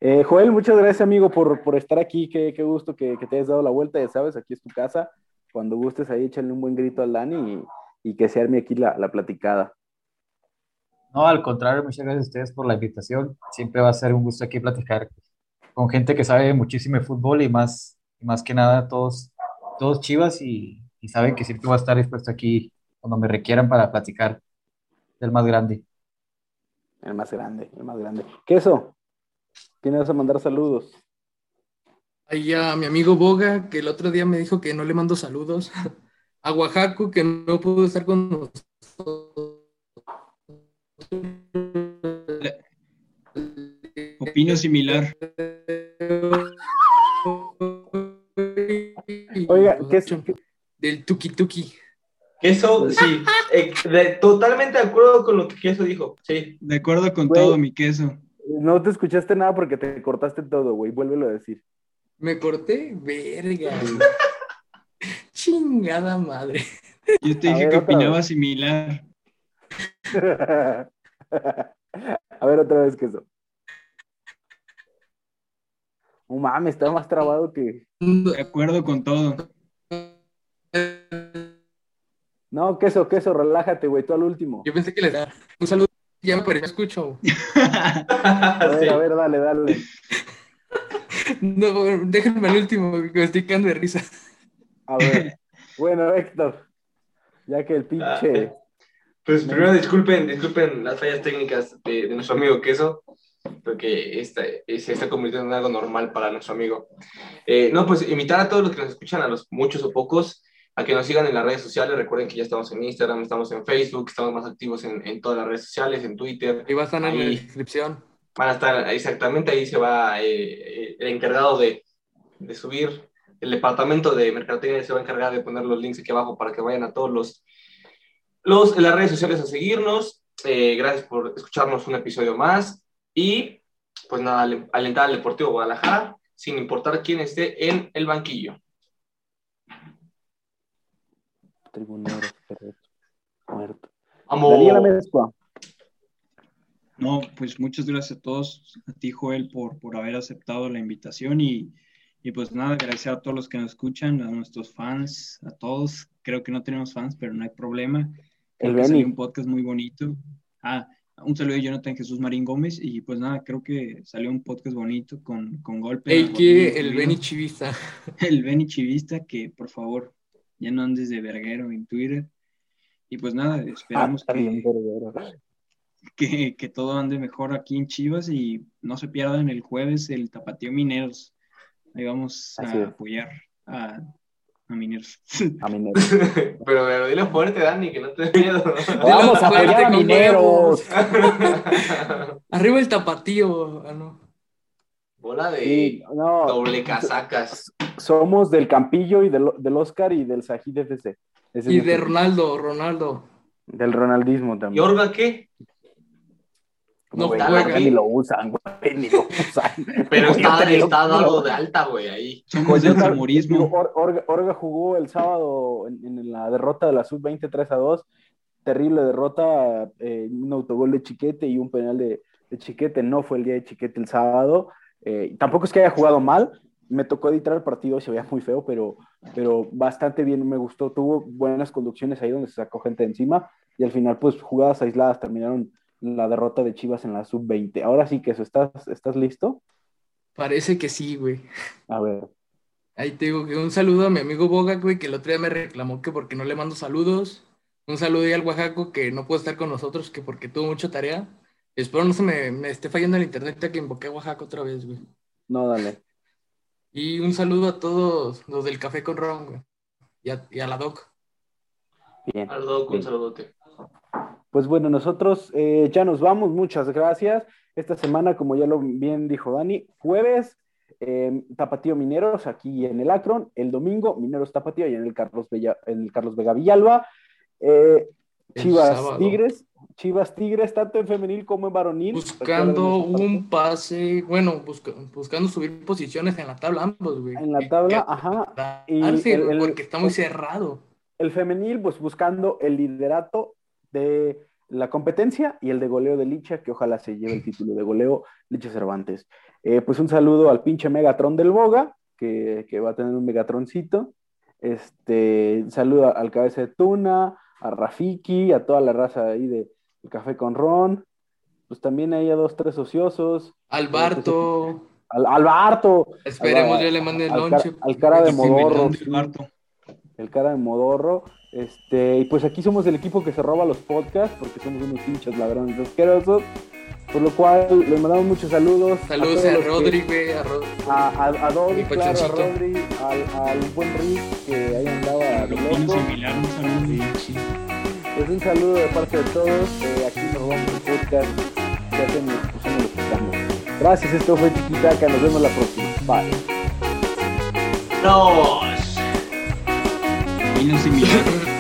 Eh, Joel, muchas gracias, amigo, por, por estar aquí. Qué, qué gusto que, que, te hayas dado la vuelta. Ya sabes, aquí es tu casa. Cuando gustes ahí, échale un buen grito al Dani y, y que se arme aquí la, la, platicada. No, al contrario, muchas gracias a ustedes por la invitación. Siempre va a ser un gusto aquí platicar con gente que sabe muchísimo de fútbol y más, más que nada todos, todos chivas y, y saben que siempre va a estar dispuesto aquí cuando me requieran para platicar del más grande. El más grande, el más grande. Queso, tienes a mandar saludos. Ahí a mi amigo Boga, que el otro día me dijo que no le mando saludos. A Oaxaco, que no pudo estar con nosotros. Opino similar. Oiga, ¿qué es? Del tuki tuki. Queso, sí. eh, de- totalmente de acuerdo con lo que Queso dijo. Sí. De acuerdo con Güey. todo, mi queso. No te escuchaste nada porque te cortaste todo, güey. Vuélvelo a decir. ¿Me corté? Verga. Chingada madre. Yo te A dije ver, que opinaba vez. similar. A ver, otra vez que eso. No mames, está más trabado que. De acuerdo con todo. No, queso, queso, relájate, güey, tú al último. Yo pensé que le da un saludo. Ya me pareció, escucho. A ver, Sí. a ver, dale, dale. No, déjenme al último, que me estoy quedando de risa. A ver. Bueno, Héctor, ya que el pinche. Pues primero disculpen, disculpen las fallas técnicas de, de nuestro amigo Queso, porque esta, eh, se está convirtiendo en algo normal para nuestro amigo. Eh, no, pues invitar a todos los que nos escuchan, a los muchos o pocos, a que nos sigan en las redes sociales. Recuerden que ya estamos en Instagram, estamos en Facebook, estamos más activos en, en todas las redes sociales, en Twitter. Ahí va a estar en la descripción. Van a estar exactamente ahí, se va eh, eh, el encargado de, de subir, el departamento de mercadotecnia se va a encargar de poner los links aquí abajo para que vayan a todos los, los en las redes sociales a seguirnos. Eh, gracias por escucharnos un episodio más y pues nada, al- alentar al Deportivo Guadalajara sin importar quién esté en el banquillo. Tribunero, correcto. Muerto. Vamos. Daniela Mezcua. No, pues muchas gracias a todos, a ti Joel por, por haber aceptado la invitación y, y pues nada, gracias a todos los que nos escuchan, a nuestros fans, a todos. Creo que no tenemos fans, pero no hay problema. Creo El que salió Beni. un podcast muy bonito. Ah, un saludo de Jonathan Jesús Marín Gómez y pues nada, creo que salió un podcast bonito con, con golpe. El que, el. Beni Chivista. el Benny Chivista, que por favor ya no andes de verguero en Twitter. Y pues nada, Ah, esperamos bien, que, que, que todo ande mejor aquí en Chivas y no se pierdan el jueves el Tapatío Mineros. Ahí vamos Así a es. apoyar a, a Mineros. A Minero. pero, pero dile fuerte, Dani, que no te dé miedo. Vamos a apoyar a Mineros. Arriba el tapatío. Ah, no. Bola de Sí, no, doble casacas. somos del Campillo y del, del Oscar y del Sajid FC. Ese Y de Ronaldo, Ronaldo. Del Ronaldismo ¿Y también. Orga qué? No Güey, juega. ni lo usan, güey, ni lo usan. Pero está, está dado de alta, güey, ahí. Somos del digo, Or- Orga, Orga jugó el sábado en, en la derrota de la sub-20 3 a 2. Terrible derrota, eh, un autogol de Chiquete y un penal de, de Chiquete. No fue el día de Chiquete el sábado. Eh, tampoco es que haya jugado mal. Me tocó editar el partido, se veía muy feo, pero, pero bastante bien, me gustó. Tuvo buenas conducciones ahí donde se sacó gente de encima y al final, pues jugadas aisladas terminaron la derrota de Chivas en la sub-20. Ahora sí que eso, ¿estás, ¿estás listo? Parece que sí, güey. A ver. Ahí te digo que un saludo a mi amigo Boga, güey, que el otro día me reclamó que porque no le mando saludos. Un saludo ahí al Oaxaco que no puede estar con nosotros, que porque tuvo mucha tarea. Espero no se me, me esté fallando el internet ya que invoqué a Oaxaca otra vez, güey. No, dale. Y un saludo a todos los del Café con Ron, güey. Y a, y a la Doc. Bien. Aldo, un saludote. Pues bueno, nosotros eh, ya nos vamos, muchas gracias. Esta semana, como ya lo bien dijo Dani, jueves, eh, Tapatío Mineros aquí en el Akron, el domingo, Mineros Tapatío y en el Carlos, Bella- en el Carlos Vega Villalba. Eh, Chivas. Tigres, Chivas Tigres, tanto en femenil como en varonil. Buscando un pase, bueno, busca- buscando subir posiciones en la tabla ambos, güey. En la tabla, que- ajá. Y darse, el- el- porque está muy cerrado. El femenil, pues buscando el liderato de la competencia y el de goleo de Licha, que ojalá se lleve el título de goleo Licha Cervantes. Eh, pues un saludo al pinche Megatron del Boga, que, que va a tener un Megatroncito. Este, saludo al cabeza de Tuna, a Rafiki, a toda la raza ahí de el Café con Ron. Pues también ahí a dos, tres ociosos. Alberto, Al, al Barto, esperemos al- ya le mande el lonche. al cara de Modorro. sí el cara de Modorro. Este, y pues aquí somos el equipo que se roba los podcasts porque somos unos pinches ladrones asquerosos. Por lo cual les mandamos muchos saludos. Saludos a, Rodri, güey, a Rod- A, a, a claro, a. Rodri, al, al buen Rick que ahí andaba de Lo opino loco. similar, un saludo. Pues un saludo de parte de todos. eh, aquí nos vamos el podcast. hacemos, pues lo escuchamos. Gracias, esto fue Chiquitaca, nos vemos la próxima. Bye. Nos. Nos.